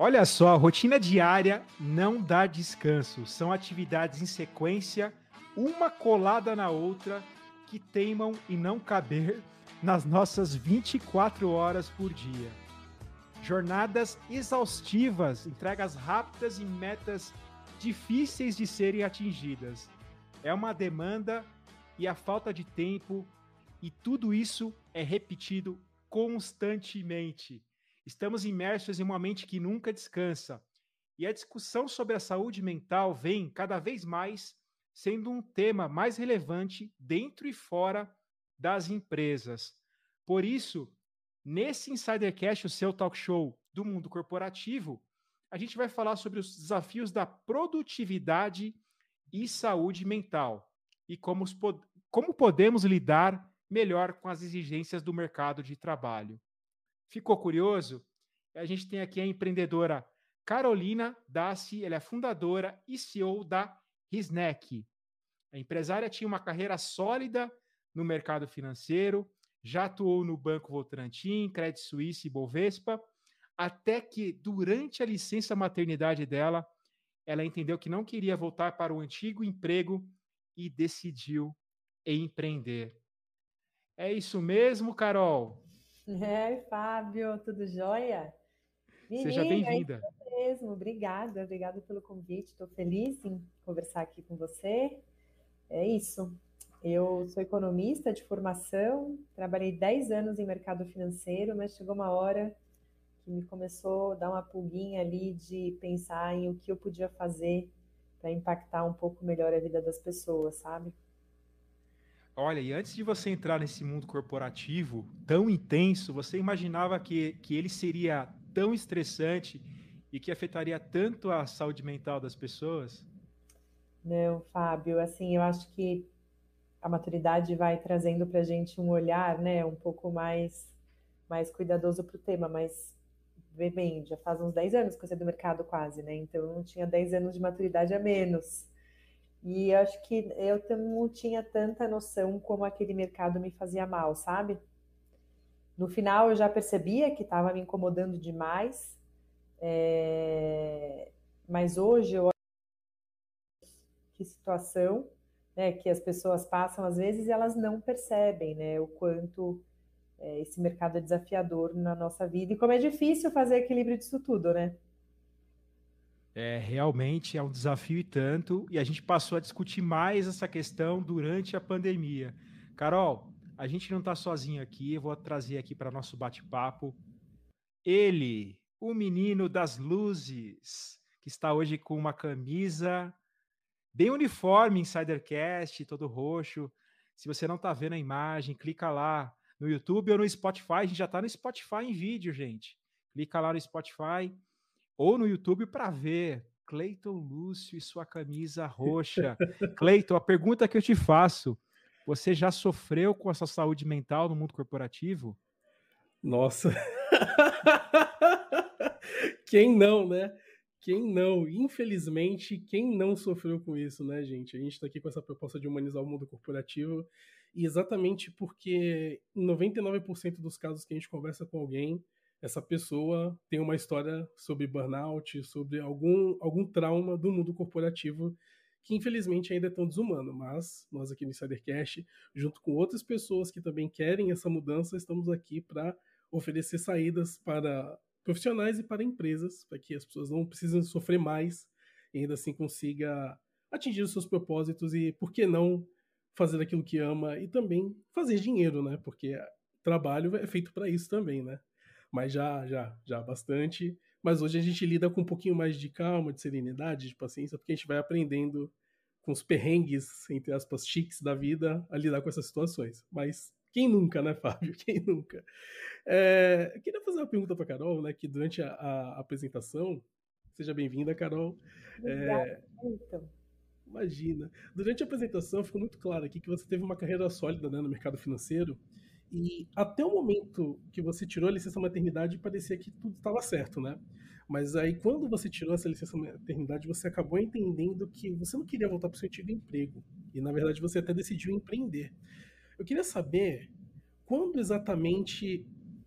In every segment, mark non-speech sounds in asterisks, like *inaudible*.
Olha só, rotina diária não dá descanso. São atividades em sequência, uma colada na outra, que teimam em não caber *laughs* nas nossas 24 horas por dia. Jornadas exaustivas, entregas rápidas e metas difíceis de serem atingidas. É uma demanda e a falta de tempo, e tudo isso é repetido constantemente. Estamos imersos em uma mente que nunca descansa. E a discussão sobre a saúde mental vem cada vez mais sendo um tema mais relevante dentro e fora das empresas. Por isso, nesse Insidercast, o seu talk show do mundo corporativo, a gente vai falar sobre os desafios da produtividade e saúde mental e como, como podemos lidar melhor com as exigências do mercado de trabalho. Ficou curioso? A gente tem aqui a empreendedora Carolina Dassi, ela é fundadora e CEO da Risneck. A empresária tinha uma carreira sólida no mercado financeiro, já atuou no Banco Votorantim, Credit Suisse e Bovespa, até que durante a licença maternidade dela, ela entendeu que não queria voltar para o antigo emprego e decidiu empreender. É isso mesmo, Carol? É, Fábio, tudo jóia? Menina, Seja bem-vinda. É mesmo, obrigada, obrigada pelo convite. Estou feliz em conversar aqui com você. É isso. Eu sou economista de formação, trabalhei 10 anos em mercado financeiro, mas chegou uma hora que me começou a dar uma pulguinha ali de pensar em o que eu podia fazer para impactar um pouco melhor a vida das pessoas, sabe? Olha, e antes de você entrar nesse mundo corporativo tão intenso, você imaginava que, que ele seria tão estressante e que afetaria tanto a saúde mental das pessoas? Não, Fábio, assim, eu acho que a maturidade vai trazendo para a gente um olhar, né, um pouco mais, mais cuidadoso para o tema, mas bem, já faz uns 10 anos que eu saí do mercado quase, né, então eu não tinha 10 anos de maturidade a menos. E acho que eu não tinha tanta noção como aquele mercado me fazia mal, sabe? No final eu já percebia que estava me incomodando demais, é... mas hoje eu que situação né, que as pessoas passam às vezes e elas não percebem né, o quanto é, esse mercado é desafiador na nossa vida e como é difícil fazer equilíbrio disso tudo, né? É, realmente é um desafio e tanto, e a gente passou a discutir mais essa questão durante a pandemia. Carol, a gente não está sozinho aqui, eu vou trazer aqui para nosso bate-papo ele, o menino das luzes, que está hoje com uma camisa bem uniforme, Insidercast, todo roxo. Se você não está vendo a imagem, clica lá no YouTube ou no Spotify. A gente já está no Spotify em vídeo, gente. Clica lá no Spotify ou no YouTube para ver Cleiton Lúcio e sua camisa roxa. *laughs* Cleiton, a pergunta que eu te faço: você já sofreu com essa saúde mental no mundo corporativo? Nossa. *laughs* Quem não, né? Quem não? Infelizmente, quem não sofreu com isso, né, gente? A gente está aqui com essa proposta de humanizar o mundo corporativo e exatamente porque em 99% dos casos que a gente conversa com alguém, essa pessoa tem uma história sobre burnout, sobre algum, algum trauma do mundo corporativo que infelizmente ainda é tão desumano, mas nós aqui no Insidercast, junto com outras pessoas que também querem essa mudança, estamos aqui para oferecer saídas para profissionais e para empresas, para que as pessoas não precisem sofrer mais e ainda assim consiga atingir os seus propósitos e, por que não, fazer aquilo que ama e também fazer dinheiro, né? Porque trabalho é feito para isso também, né? Mas já, já, já bastante. Mas hoje a gente lida com um pouquinho mais de calma, de serenidade, de paciência, porque a gente vai aprendendo com os perrengues, entre aspas, chiques da vida, a lidar com essas situações. Mas quem nunca, né, *laughs* Fábio? Quem nunca? É, eu queria fazer uma pergunta para Carol, né? Que durante a, a apresentação, seja bem-vinda, Carol. é, imagina. Durante a apresentação ficou muito claro aqui que você teve uma carreira sólida né, no mercado financeiro e até o momento que você tirou a licença maternidade parecia que tudo estava certo, né? Mas aí quando você tirou essa licença maternidade, você acabou entendendo que você não queria voltar para o seu antigo emprego e na verdade você até decidiu empreender. Eu queria saber quando exatamente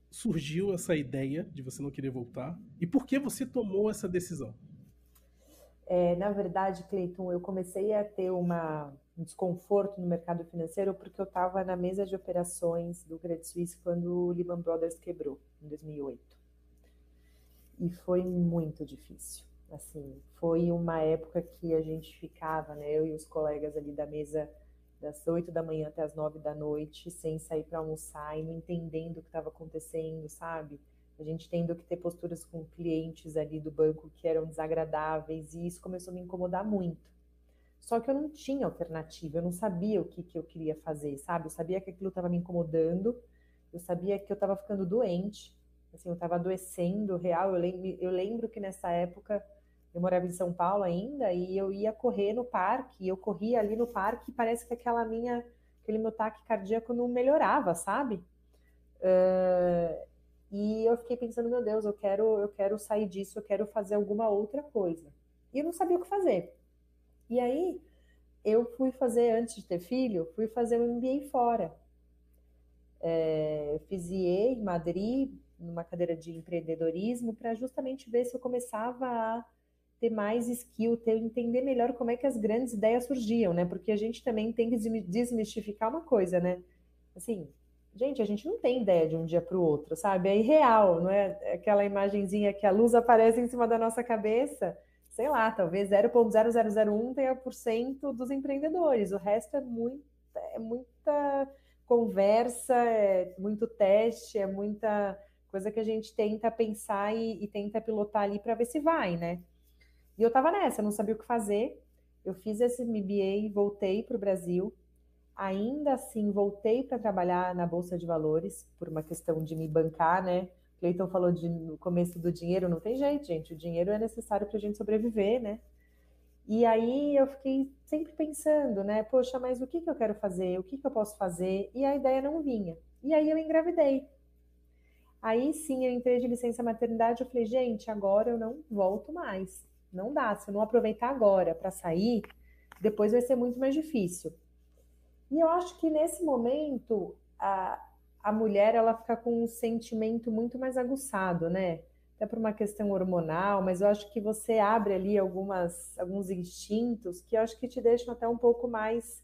surgiu essa ideia de você não querer voltar e por que você tomou essa decisão? É, na verdade, Cleiton, eu comecei a ter uma, um desconforto no mercado financeiro porque eu estava na mesa de operações do Credit Suisse quando o Lehman Brothers quebrou, em 2008. E foi muito difícil. Assim, foi uma época que a gente ficava, né, eu e os colegas ali da mesa das 8 da manhã até as 9 da noite, sem sair para almoçar e não entendendo o que estava acontecendo, sabe? A gente tendo que ter posturas com clientes ali do banco que eram desagradáveis e isso começou a me incomodar muito. Só que eu não tinha alternativa, eu não sabia o que, que eu queria fazer, sabe? Eu sabia que aquilo estava me incomodando, eu sabia que eu estava ficando doente, assim, eu estava adoecendo real. Eu lembro, eu lembro que nessa época eu morava em São Paulo ainda e eu ia correr no parque, e eu corria ali no parque e parece que aquela minha, aquele meu taque cardíaco não melhorava, sabe? Uh, e eu fiquei pensando, meu Deus, eu quero, eu quero sair disso, eu quero fazer alguma outra coisa. E eu não sabia o que fazer. E aí eu fui fazer, antes de ter filho, fui fazer um MBA fora. É, fiz IE em Madrid, numa cadeira de empreendedorismo, para justamente ver se eu começava a ter mais skill, ter entender melhor como é que as grandes ideias surgiam, né? Porque a gente também tem que desmistificar uma coisa, né? Assim, gente, a gente não tem ideia de um dia para o outro, sabe? É irreal, não é aquela imagenzinha que a luz aparece em cima da nossa cabeça. Sei lá, talvez 0.0001 tenha por cento dos empreendedores. O resto é, muito, é muita conversa, é muito teste, é muita coisa que a gente tenta pensar e, e tenta pilotar ali para ver se vai, né? E eu estava nessa, não sabia o que fazer. Eu fiz esse MBA, voltei para o Brasil. Ainda assim, voltei para trabalhar na Bolsa de Valores, por uma questão de me bancar, né? Cleiton falou de, no começo do dinheiro, não tem jeito, gente. O dinheiro é necessário para a gente sobreviver, né? E aí eu fiquei sempre pensando, né? Poxa, mas o que, que eu quero fazer? O que, que eu posso fazer? E a ideia não vinha. E aí eu engravidei. Aí sim, eu entrei de licença maternidade. Eu falei, gente, agora eu não volto mais. Não dá. Se eu não aproveitar agora para sair, depois vai ser muito mais difícil. E eu acho que nesse momento a, a mulher ela fica com um sentimento muito mais aguçado, né? Até por uma questão hormonal, mas eu acho que você abre ali algumas, alguns instintos que eu acho que te deixam até um pouco mais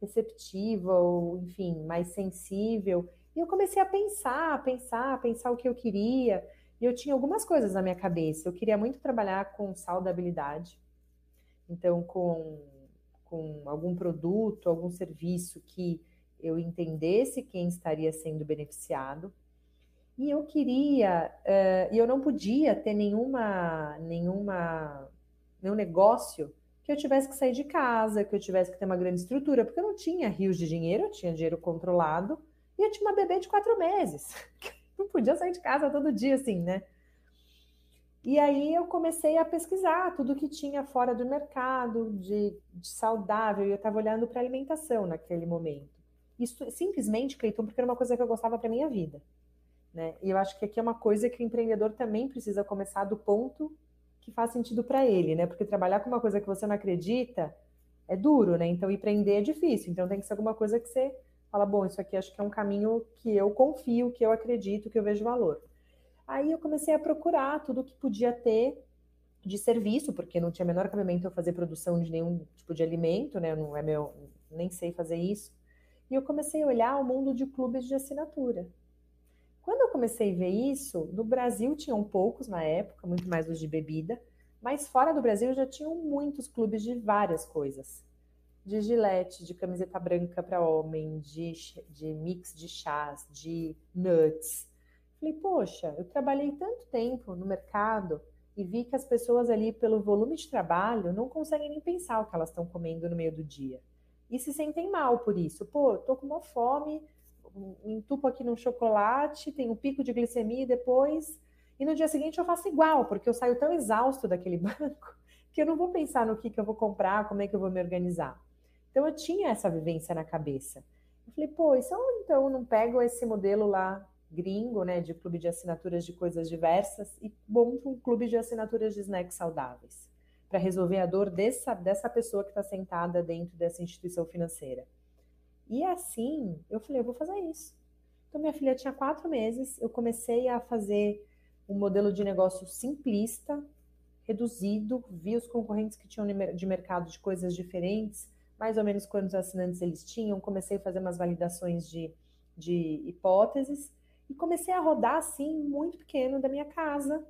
receptiva ou, enfim, mais sensível. E eu comecei a pensar, pensar, pensar o que eu queria. E eu tinha algumas coisas na minha cabeça. Eu queria muito trabalhar com saudabilidade, então com, com algum produto, algum serviço que eu entendesse quem estaria sendo beneficiado. E eu queria, uh, e eu não podia ter nenhuma, nenhuma, nenhum negócio que eu tivesse que sair de casa, que eu tivesse que ter uma grande estrutura, porque eu não tinha rios de dinheiro, eu tinha dinheiro controlado, e eu tinha uma bebê de quatro meses. *laughs* não podia sair de casa todo dia assim, né? E aí eu comecei a pesquisar tudo que tinha fora do mercado de, de saudável, e eu estava olhando para alimentação naquele momento. Isso simplesmente, Cleiton, porque era uma coisa que eu gostava para minha vida. Né? E eu acho que aqui é uma coisa que o empreendedor também precisa começar do ponto que faz sentido para ele, né? Porque trabalhar com uma coisa que você não acredita é duro, né? Então empreender é difícil. Então tem que ser alguma coisa que você fala, bom, isso aqui acho que é um caminho que eu confio, que eu acredito, que eu vejo valor. Aí eu comecei a procurar tudo que podia ter de serviço, porque não tinha menor cabimento eu fazer produção de nenhum tipo de alimento, né? Não é meu, nem sei fazer isso. E eu comecei a olhar o mundo de clubes de assinatura. Quando eu comecei a ver isso, no Brasil tinham poucos na época, muito mais os de bebida, mas fora do Brasil já tinham muitos clubes de várias coisas de gilete, de camiseta branca para homem, de, de mix de chás, de nuts. Falei, poxa, eu trabalhei tanto tempo no mercado e vi que as pessoas ali, pelo volume de trabalho, não conseguem nem pensar o que elas estão comendo no meio do dia. E se sentem mal por isso. Pô, tô com uma fome, entupo aqui num chocolate, tenho um pico de glicemia e depois. E no dia seguinte eu faço igual, porque eu saio tão exausto daquele *laughs* banco que eu não vou pensar no que, que eu vou comprar, como é que eu vou me organizar. Então eu tinha essa vivência na cabeça. Eu falei, pô, isso eu então não pego esse modelo lá gringo, né, de clube de assinaturas de coisas diversas e monto um clube de assinaturas de snacks saudáveis para resolver a dor dessa, dessa pessoa que está sentada dentro dessa instituição financeira. E assim, eu falei, eu vou fazer isso. Então, minha filha tinha quatro meses, eu comecei a fazer um modelo de negócio simplista, reduzido, vi os concorrentes que tinham de mercado de coisas diferentes, mais ou menos quantos assinantes eles tinham, comecei a fazer umas validações de, de hipóteses e comecei a rodar assim, muito pequeno da minha casa,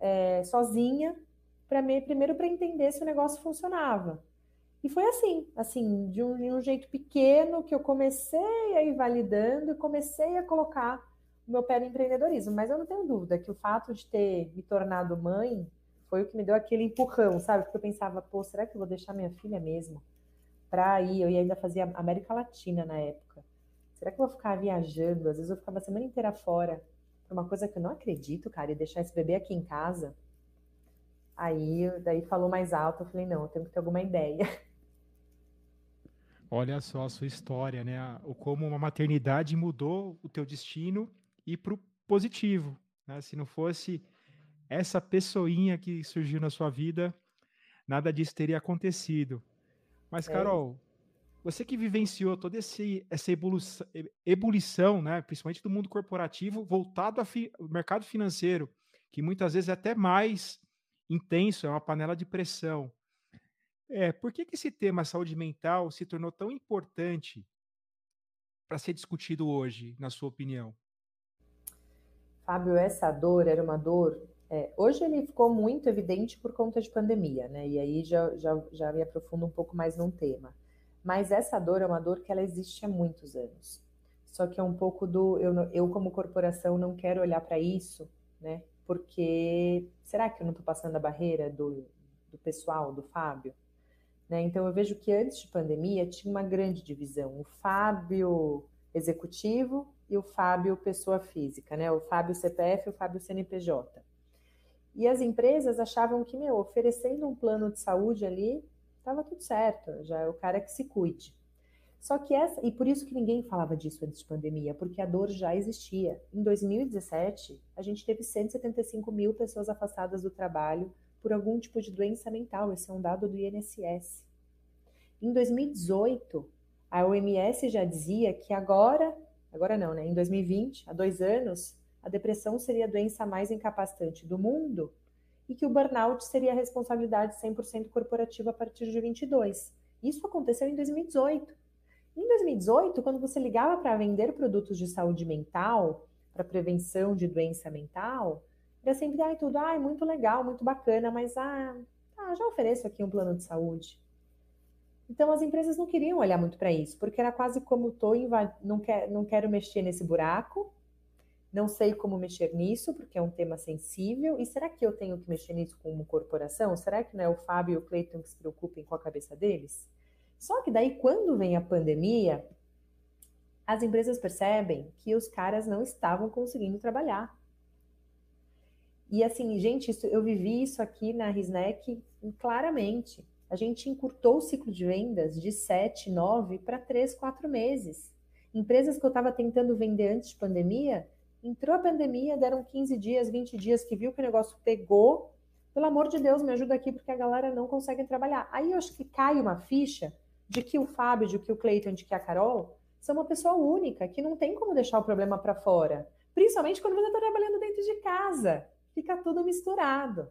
é, sozinha, para primeiro para entender se o negócio funcionava. E foi assim, assim, de um, de um, jeito pequeno que eu comecei a ir validando e comecei a colocar o meu pé no empreendedorismo. Mas eu não tenho dúvida que o fato de ter me tornado mãe foi o que me deu aquele empurrão, sabe? Porque eu pensava, pô, será que eu vou deixar minha filha mesmo para ir? Eu ainda fazia América Latina na época. Será que eu vou ficar viajando? Às vezes eu ficava a semana inteira fora por uma coisa que eu não acredito, cara, e deixar esse bebê aqui em casa. Aí, daí falou mais alto, eu falei, não, eu tenho que ter alguma ideia. *laughs* Olha só a sua história, né? O como uma maternidade mudou o teu destino e para o positivo. Né? Se não fosse essa pessoinha que surgiu na sua vida, nada disso teria acontecido. Mas, é. Carol, você que vivenciou toda esse, essa evolução, ebulição, né, principalmente do mundo corporativo, voltado ao fi, mercado financeiro, que muitas vezes é até mais intenso, é uma panela de pressão. É, por que, que esse tema saúde mental se tornou tão importante para ser discutido hoje, na sua opinião? Fábio, essa dor era uma dor. É, hoje ele ficou muito evidente por conta de pandemia, né? E aí já, já, já me aprofundo um pouco mais num tema. Mas essa dor é uma dor que ela existe há muitos anos. Só que é um pouco do. Eu, eu como corporação, não quero olhar para isso, né? Porque será que eu não estou passando a barreira do, do pessoal, do Fábio? Né? Então, eu vejo que antes de pandemia tinha uma grande divisão: o Fábio executivo e o Fábio pessoa física, né? o Fábio CPF e o Fábio CNPJ. E as empresas achavam que, meu, oferecendo um plano de saúde ali, estava tudo certo, já é o cara que se cuide. Só que essa, e por isso que ninguém falava disso antes de pandemia, porque a dor já existia. Em 2017, a gente teve 175 mil pessoas afastadas do trabalho por algum tipo de doença mental. Esse é um dado do INSS. Em 2018, a OMS já dizia que agora, agora não, né? Em 2020, há dois anos, a depressão seria a doença mais incapacitante do mundo e que o burnout seria a responsabilidade 100% corporativa a partir de 22. Isso aconteceu em 2018. Em 2018, quando você ligava para vender produtos de saúde mental, para prevenção de doença mental, era sempre, ai, tudo, ai, muito legal, muito bacana, mas, ah, ah, já ofereço aqui um plano de saúde. Então, as empresas não queriam olhar muito para isso, porque era quase como, tô, não, quer, não quero mexer nesse buraco, não sei como mexer nisso, porque é um tema sensível, e será que eu tenho que mexer nisso como corporação? Será que não é o Fábio e o Cleiton que se preocupem com a cabeça deles? Só que daí, quando vem a pandemia, as empresas percebem que os caras não estavam conseguindo trabalhar. E assim, gente, isso, eu vivi isso aqui na Risnec claramente. A gente encurtou o ciclo de vendas de 7, 9 para 3, 4 meses. Empresas que eu estava tentando vender antes de pandemia, entrou a pandemia, deram 15 dias, 20 dias que viu que o negócio pegou. Pelo amor de Deus, me ajuda aqui, porque a galera não consegue trabalhar. Aí eu acho que cai uma ficha de que o Fábio, de que o Cleiton, de que a Carol são uma pessoa única, que não tem como deixar o problema para fora. Principalmente quando você está trabalhando dentro de casa fica tudo misturado.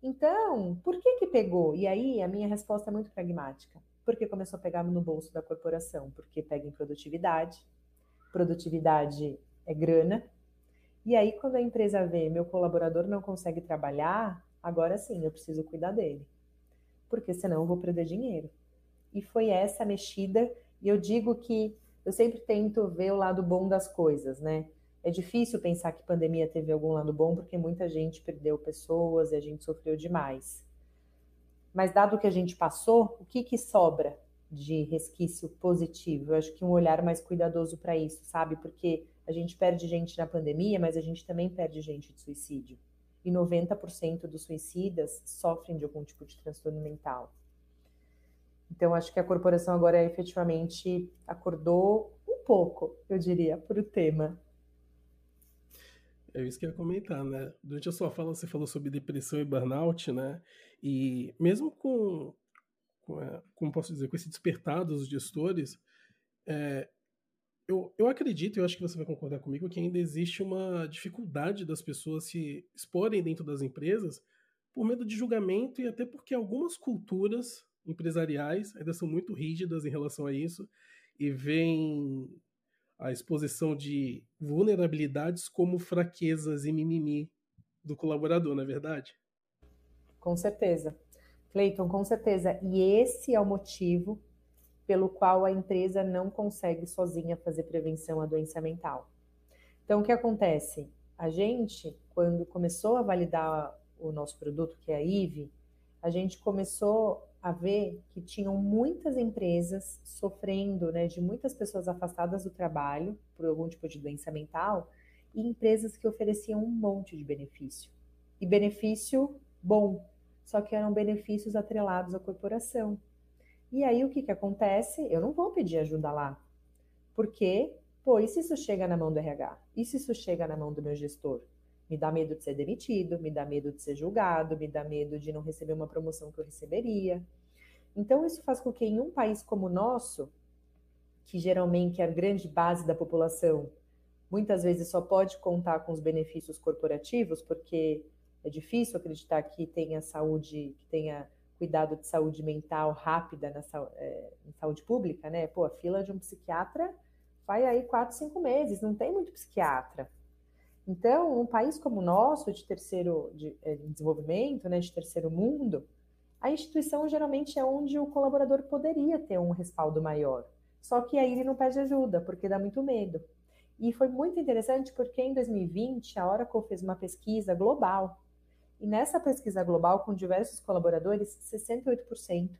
Então, por que que pegou? E aí a minha resposta é muito pragmática. Porque começou a pegar no bolso da corporação, porque pega em produtividade. Produtividade é grana. E aí quando a empresa vê meu colaborador não consegue trabalhar, agora sim, eu preciso cuidar dele. Porque senão eu vou perder dinheiro. E foi essa mexida, e eu digo que eu sempre tento ver o lado bom das coisas, né? É difícil pensar que pandemia teve algum lado bom, porque muita gente perdeu pessoas e a gente sofreu demais. Mas dado que a gente passou, o que, que sobra de resquício positivo? Eu acho que um olhar mais cuidadoso para isso, sabe? Porque a gente perde gente na pandemia, mas a gente também perde gente de suicídio. E 90% dos suicidas sofrem de algum tipo de transtorno mental. Então, acho que a corporação agora efetivamente acordou um pouco, eu diria, para o tema. É isso que eu ia comentar, né? Durante a sua fala você falou sobre depressão e burnout, né? E mesmo com, com é, como posso dizer, com esse despertar dos gestores, é, eu, eu acredito, eu acho que você vai concordar comigo, que ainda existe uma dificuldade das pessoas se exporem dentro das empresas por medo de julgamento e até porque algumas culturas empresariais ainda são muito rígidas em relação a isso e veem a exposição de vulnerabilidades como fraquezas e mimimi do colaborador, não é verdade? Com certeza. Cleiton, com certeza. E esse é o motivo pelo qual a empresa não consegue sozinha fazer prevenção à doença mental. Então, o que acontece? A gente, quando começou a validar o nosso produto, que é a IVE, a gente começou a ver que tinham muitas empresas sofrendo, né, de muitas pessoas afastadas do trabalho por algum tipo de doença mental e empresas que ofereciam um monte de benefício. E benefício bom, só que eram benefícios atrelados à corporação. E aí o que, que acontece? Eu não vou pedir ajuda lá. Porque, pô, e se isso chega na mão do RH? E se isso chega na mão do meu gestor? Me dá medo de ser demitido, me dá medo de ser julgado, me dá medo de não receber uma promoção que eu receberia. Então, isso faz com que em um país como o nosso, que geralmente é a grande base da população, muitas vezes só pode contar com os benefícios corporativos, porque é difícil acreditar que tenha saúde, que tenha cuidado de saúde mental rápida na é, saúde pública, né? Pô, a fila de um psiquiatra vai aí quatro, cinco meses, não tem muito psiquiatra. Então, um país como o nosso, de terceiro de, é, de desenvolvimento, né, de terceiro mundo, a instituição geralmente é onde o colaborador poderia ter um respaldo maior. Só que aí ele não pede ajuda, porque dá muito medo. E foi muito interessante porque em 2020 a Oracle fez uma pesquisa global e nessa pesquisa global, com diversos colaboradores, 68%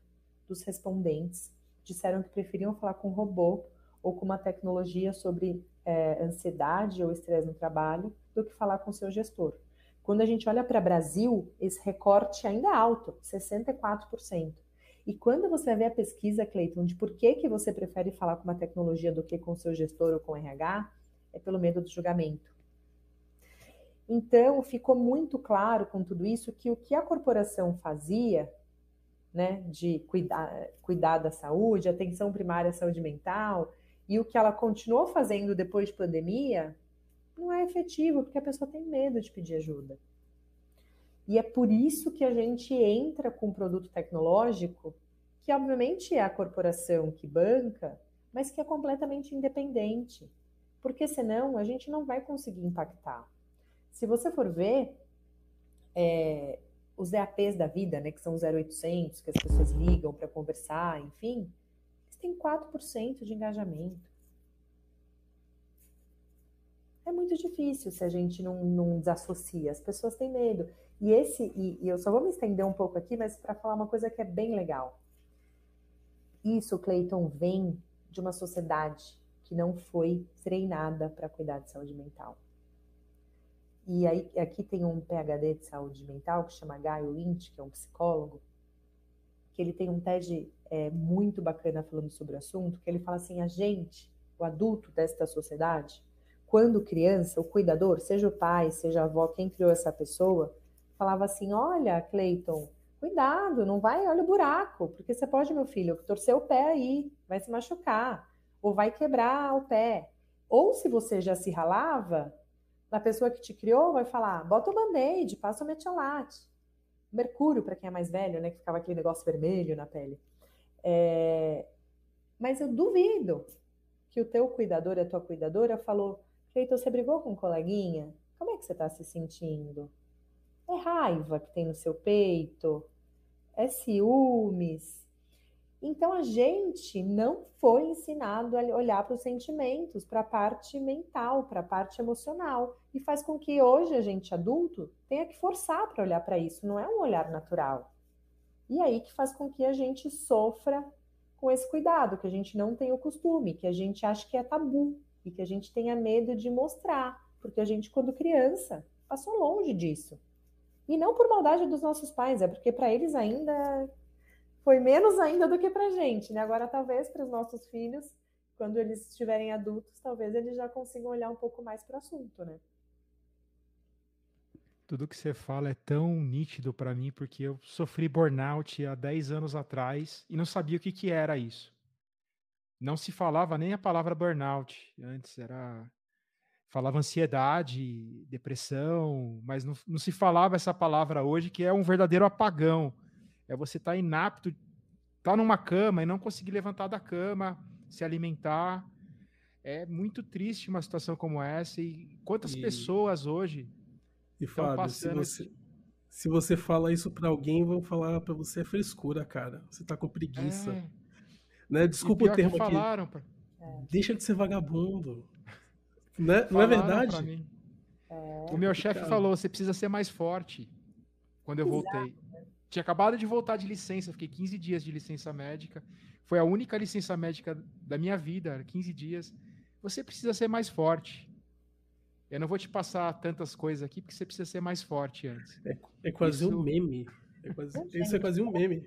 dos respondentes disseram que preferiam falar com um robô ou com uma tecnologia sobre é, ansiedade ou estresse no trabalho do que falar com seu gestor. Quando a gente olha para o Brasil, esse recorte ainda é alto, 64%. E quando você ver a pesquisa, Cleiton, de por que, que você prefere falar com uma tecnologia do que com seu gestor ou com RH, é pelo medo do julgamento. Então, ficou muito claro com tudo isso que o que a corporação fazia, né, de cuidar, cuidar da saúde, atenção primária à saúde mental, e o que ela continuou fazendo depois de pandemia, não é efetivo, porque a pessoa tem medo de pedir ajuda. E é por isso que a gente entra com um produto tecnológico, que obviamente é a corporação que banca, mas que é completamente independente. Porque senão a gente não vai conseguir impactar. Se você for ver, é, os EAPs da vida, né, que são os 0800, que as pessoas ligam para conversar, enfim, eles têm 4% de engajamento. É muito difícil se a gente não, não desassocia, as pessoas têm medo. E esse, e, e eu só vou me estender um pouco aqui, mas para falar uma coisa que é bem legal. Isso, Cleiton, vem de uma sociedade que não foi treinada para cuidar de saúde mental. E aí, aqui tem um PhD de saúde mental que chama Gaio Lynch, que é um psicólogo, que ele tem um TED é, muito bacana falando sobre o assunto, que ele fala assim, a gente, o adulto desta sociedade, quando criança, o cuidador, seja o pai, seja a avó, quem criou essa pessoa, falava assim, olha, Cleiton, cuidado, não vai, olha o buraco, porque você pode, meu filho, torcer o pé aí, vai se machucar, ou vai quebrar o pé. Ou se você já se ralava, a pessoa que te criou vai falar: bota o band-aid, passa o metiolate. Mercúrio, para quem é mais velho, né? Que ficava aquele negócio vermelho na pele. É... Mas eu duvido que o teu cuidador, a tua cuidadora, falou: Feito, você brigou com um coleguinha? Como é que você está se sentindo? É raiva que tem no seu peito? É ciúmes? Então a gente não foi ensinado a olhar para os sentimentos, para a parte mental, para a parte emocional, e faz com que hoje a gente adulto tenha que forçar para olhar para isso, não é um olhar natural. E aí que faz com que a gente sofra com esse cuidado, que a gente não tem o costume, que a gente acha que é tabu e que a gente tenha medo de mostrar, porque a gente quando criança passou longe disso. E não por maldade dos nossos pais, é porque para eles ainda foi menos ainda do que para gente, né? Agora, talvez para os nossos filhos, quando eles estiverem adultos, talvez eles já consigam olhar um pouco mais para o assunto, né? Tudo que você fala é tão nítido para mim, porque eu sofri burnout há 10 anos atrás e não sabia o que, que era isso. Não se falava nem a palavra burnout. Antes era. Falava ansiedade, depressão, mas não, não se falava essa palavra hoje, que é um verdadeiro apagão. É você estar tá inapto, estar tá numa cama e não conseguir levantar da cama, se alimentar. É muito triste uma situação como essa. E quantas e... pessoas hoje e estão passando. Se você, se você fala isso para alguém, vão falar para você é frescura, cara. Você tá com preguiça. É. Né? Desculpa o termo aqui. Falaram pra... Deixa de ser vagabundo. *laughs* Né? Não é verdade? É. O meu chefe falou: você precisa ser mais forte. Quando eu Exato. voltei. Tinha acabado de voltar de licença, fiquei 15 dias de licença médica. Foi a única licença médica da minha vida, 15 dias. Você precisa ser mais forte. Eu não vou te passar tantas coisas aqui, porque você precisa ser mais forte antes. É, é quase isso... um meme. É quase, isso é quase um meme.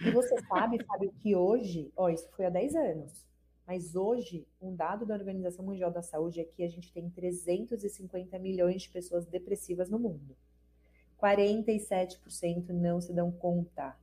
E você sabe, sabe que hoje, ó, isso foi há 10 anos, mas hoje, um dado da Organização Mundial da Saúde é que a gente tem 350 milhões de pessoas depressivas no mundo. 47% não se dão conta.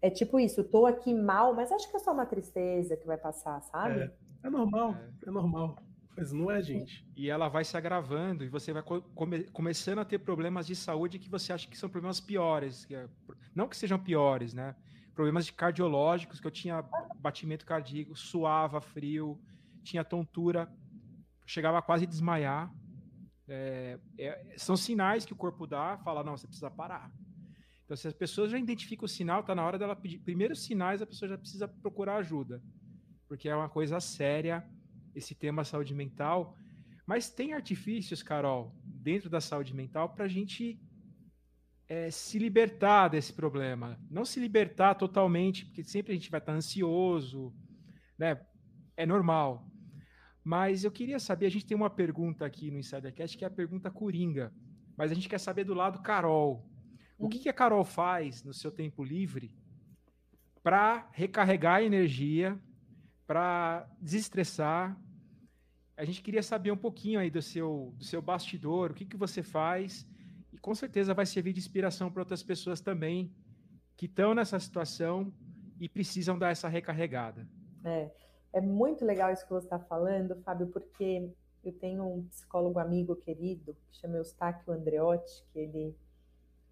É tipo isso, tô aqui mal, mas acho que é só uma tristeza que vai passar, sabe? É, é normal, é, é normal. Mas não é, gente. E ela vai se agravando e você vai come começando a ter problemas de saúde que você acha que são problemas piores. Que é, não que sejam piores, né? Problemas de cardiológicos, que eu tinha batimento cardíaco, suava frio, tinha tontura, chegava a quase desmaiar. É, é, são sinais que o corpo dá, fala, não, você precisa parar. Então, se as pessoas já identificam o sinal, está na hora dela pedir. Primeiros sinais, a pessoa já precisa procurar ajuda, porque é uma coisa séria esse tema saúde mental. Mas tem artifícios, Carol, dentro da saúde mental para a gente é, se libertar desse problema. Não se libertar totalmente, porque sempre a gente vai estar ansioso, né? É normal. Mas eu queria saber, a gente tem uma pergunta aqui no Insidercast que é a pergunta coringa, mas a gente quer saber do lado Carol. O que, que a Carol faz no seu tempo livre para recarregar a energia, para desestressar a gente queria saber um pouquinho aí do seu, do seu bastidor, o que, que você faz, e com certeza vai servir de inspiração para outras pessoas também que estão nessa situação e precisam dar essa recarregada. É, é muito legal isso que você está falando, Fábio, porque eu tenho um psicólogo amigo querido, que chama Eustáquio Andreotti, que ele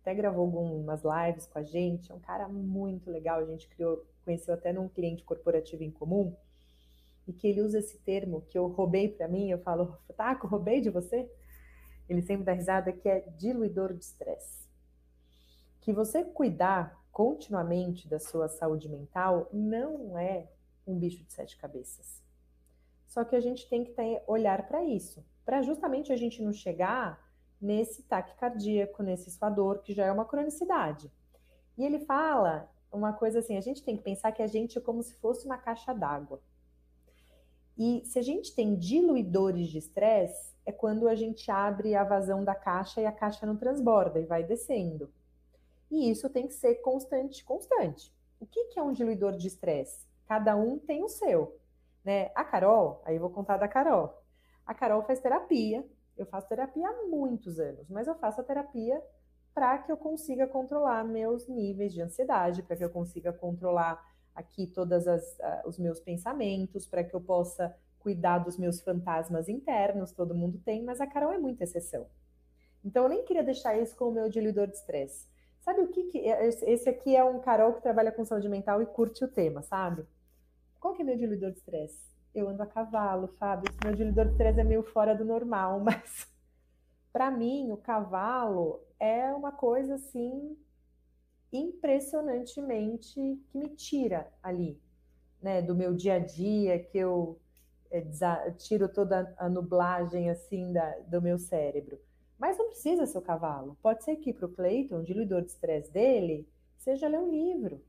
até gravou algumas lives com a gente, é um cara muito legal, a gente criou, conheceu até num cliente corporativo em comum, e que ele usa esse termo que eu roubei para mim, eu falo, Taco, roubei de você? Ele sempre dá risada que é diluidor de estresse. Que você cuidar continuamente da sua saúde mental não é um bicho de sete cabeças. Só que a gente tem que ter, olhar para isso, para justamente a gente não chegar nesse taque cardíaco, nesse suador, que já é uma cronicidade. E ele fala uma coisa assim: a gente tem que pensar que a gente é como se fosse uma caixa d'água. E se a gente tem diluidores de estresse, é quando a gente abre a vazão da caixa e a caixa não transborda e vai descendo. E isso tem que ser constante, constante. O que, que é um diluidor de estresse? Cada um tem o seu. Né? A Carol, aí eu vou contar da Carol. A Carol faz terapia. Eu faço terapia há muitos anos, mas eu faço a terapia para que eu consiga controlar meus níveis de ansiedade, para que eu consiga controlar aqui todos uh, os meus pensamentos, para que eu possa cuidar dos meus fantasmas internos, todo mundo tem, mas a Carol é muita exceção. Então eu nem queria deixar isso como meu diluidor de estresse. Sabe o que, que esse aqui é um Carol que trabalha com saúde mental e curte o tema, sabe? Qual que é meu diluidor de estresse? Eu ando a cavalo, Fábio. Esse meu diluidor de estresse é meio fora do normal, *laughs* mas para mim o cavalo é uma coisa assim impressionantemente que me tira ali, né, do meu dia a dia, que eu é, tiro toda a nublagem assim da, do meu cérebro. Mas não precisa ser o cavalo. Pode ser que para o Cleiton, o diluidor de estresse dele, seja ler um livro.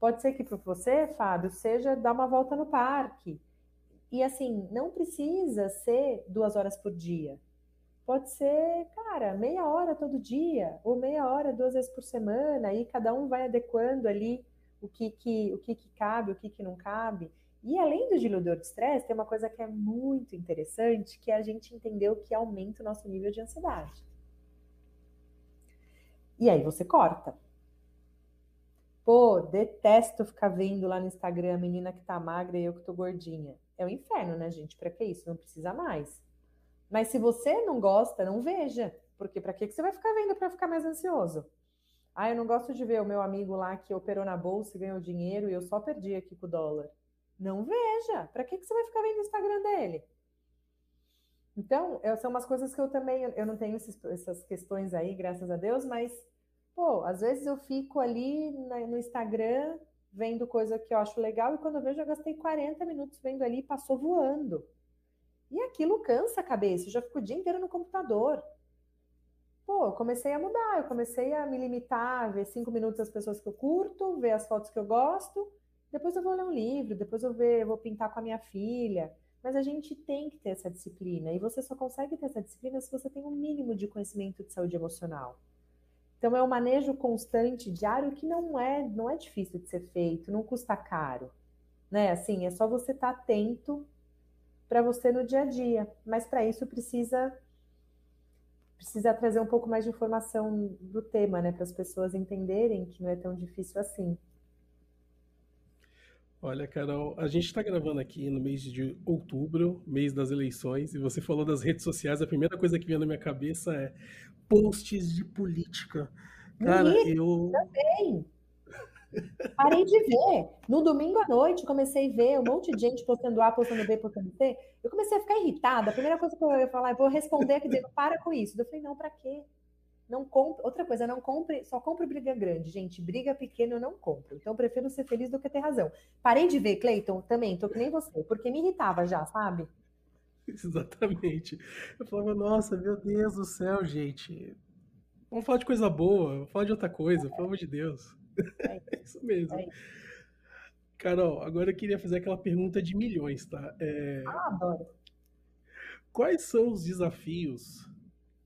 Pode ser que para você, Fábio, seja dar uma volta no parque. E assim, não precisa ser duas horas por dia. Pode ser, cara, meia hora todo dia, ou meia hora duas vezes por semana, e cada um vai adequando ali o que, que, o que, que cabe, o que, que não cabe. E além do diluidor de estresse, tem uma coisa que é muito interessante, que é a gente entender o que aumenta o nosso nível de ansiedade. E aí você corta. Pô, detesto ficar vendo lá no Instagram a menina que tá magra e eu que tô gordinha. É um inferno, né, gente? Para que isso? Não precisa mais. Mas se você não gosta, não veja. Porque para que você vai ficar vendo para ficar mais ansioso? Ah, eu não gosto de ver o meu amigo lá que operou na bolsa e ganhou dinheiro e eu só perdi aqui com o dólar. Não veja. Para que você vai ficar vendo o Instagram dele? Então, são umas coisas que eu também, eu não tenho esses, essas questões aí, graças a Deus, mas, pô, às vezes eu fico ali no Instagram vendo coisa que eu acho legal e quando eu vejo eu gastei 40 minutos vendo ali e passou voando. E aquilo cansa a cabeça, eu já fico o dia inteiro no computador. Pô, eu comecei a mudar, eu comecei a me limitar, a ver cinco minutos as pessoas que eu curto, ver as fotos que eu gosto, depois eu vou ler um livro, depois eu, ver, eu vou pintar com a minha filha. Mas a gente tem que ter essa disciplina, e você só consegue ter essa disciplina se você tem um mínimo de conhecimento de saúde emocional. Então é um manejo constante, diário, que não é, não é difícil de ser feito, não custa caro. Né? Assim, é só você estar tá atento para você no dia a dia. Mas para isso precisa precisa trazer um pouco mais de informação do tema, né, para as pessoas entenderem que não é tão difícil assim. Olha, Carol, a gente está gravando aqui no mês de outubro, mês das eleições, e você falou das redes sociais. A primeira coisa que veio na minha cabeça é posts de política. Cara, eu. Também. Parei de ver. No domingo à noite, comecei a ver um monte de gente postando A, postando B, postando C. Eu comecei a ficar irritada. A primeira coisa que eu ia falar, eu vou responder aqui dentro, para com isso. Eu falei, não, para quê? Não compre. Outra coisa, não compre, só compre briga grande. Gente, briga pequena eu não compro. Então, eu prefiro ser feliz do que ter razão. Parei de ver, Cleiton, também, tô que nem você, porque me irritava já, sabe? *laughs* Exatamente. Eu falava, nossa, meu Deus do céu, gente. Vamos falar de coisa boa, vamos falar de outra coisa, pelo amor de Deus. É *laughs* isso mesmo. É Carol, agora eu queria fazer aquela pergunta de milhões, tá? É... Ah, adoro. Quais são os desafios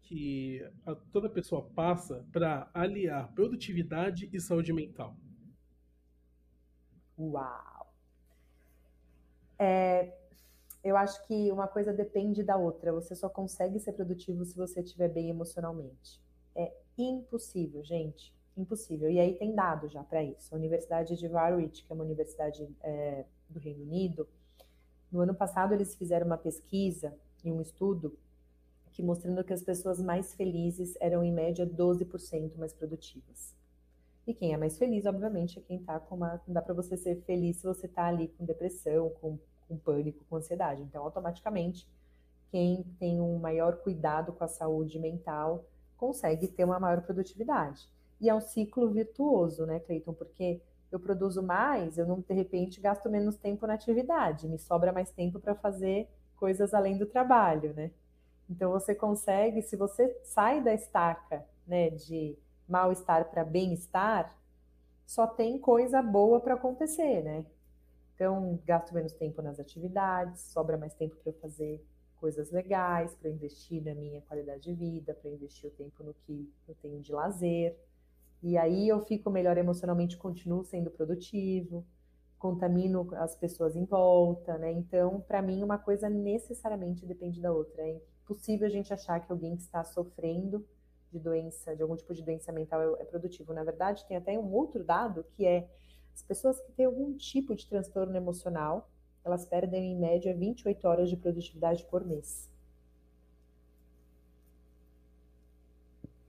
que toda pessoa passa para aliar produtividade e saúde mental? Uau! É, eu acho que uma coisa depende da outra. Você só consegue ser produtivo se você estiver bem emocionalmente. É impossível, gente impossível. E aí tem dado já para isso. A Universidade de Warwick, que é uma universidade é, do Reino Unido, no ano passado eles fizeram uma pesquisa e um estudo que mostrando que as pessoas mais felizes eram em média 12% mais produtivas. E quem é mais feliz, obviamente, é quem está com uma. Não dá para você ser feliz se você está ali com depressão, com, com pânico, com ansiedade. Então, automaticamente, quem tem um maior cuidado com a saúde mental consegue ter uma maior produtividade. E é um ciclo virtuoso, né, Cleiton? Porque eu produzo mais, eu não, de repente, gasto menos tempo na atividade, me sobra mais tempo para fazer coisas além do trabalho, né? Então você consegue, se você sai da estaca, né, de mal-estar para bem-estar, só tem coisa boa para acontecer, né? Então, gasto menos tempo nas atividades, sobra mais tempo para eu fazer coisas legais, para investir na minha qualidade de vida, para investir o tempo no que eu tenho de lazer. E aí eu fico melhor emocionalmente, continuo sendo produtivo, contamino as pessoas em volta, né? Então, para mim, uma coisa necessariamente depende da outra. É impossível a gente achar que alguém que está sofrendo de doença, de algum tipo de doença mental é, é produtivo. Na verdade, tem até um outro dado que é as pessoas que têm algum tipo de transtorno emocional, elas perdem em média 28 horas de produtividade por mês.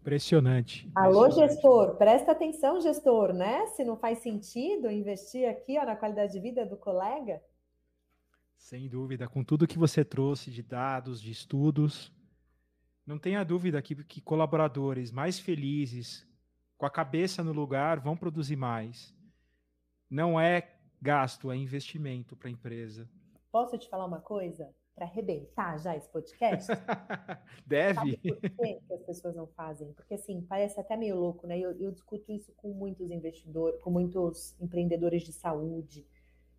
Impressionante. Alô, gestor, presta atenção, gestor, né? Se não faz sentido investir aqui ó, na qualidade de vida do colega. Sem dúvida, com tudo que você trouxe de dados, de estudos, não tenha dúvida que, que colaboradores mais felizes, com a cabeça no lugar, vão produzir mais. Não é gasto, é investimento para a empresa. Posso te falar uma coisa? Para arrebentar já esse podcast? *laughs* Deve. Sabe por que as pessoas não fazem? Porque assim, parece até meio louco, né? Eu, eu discuto isso com muitos investidores, com muitos empreendedores de saúde,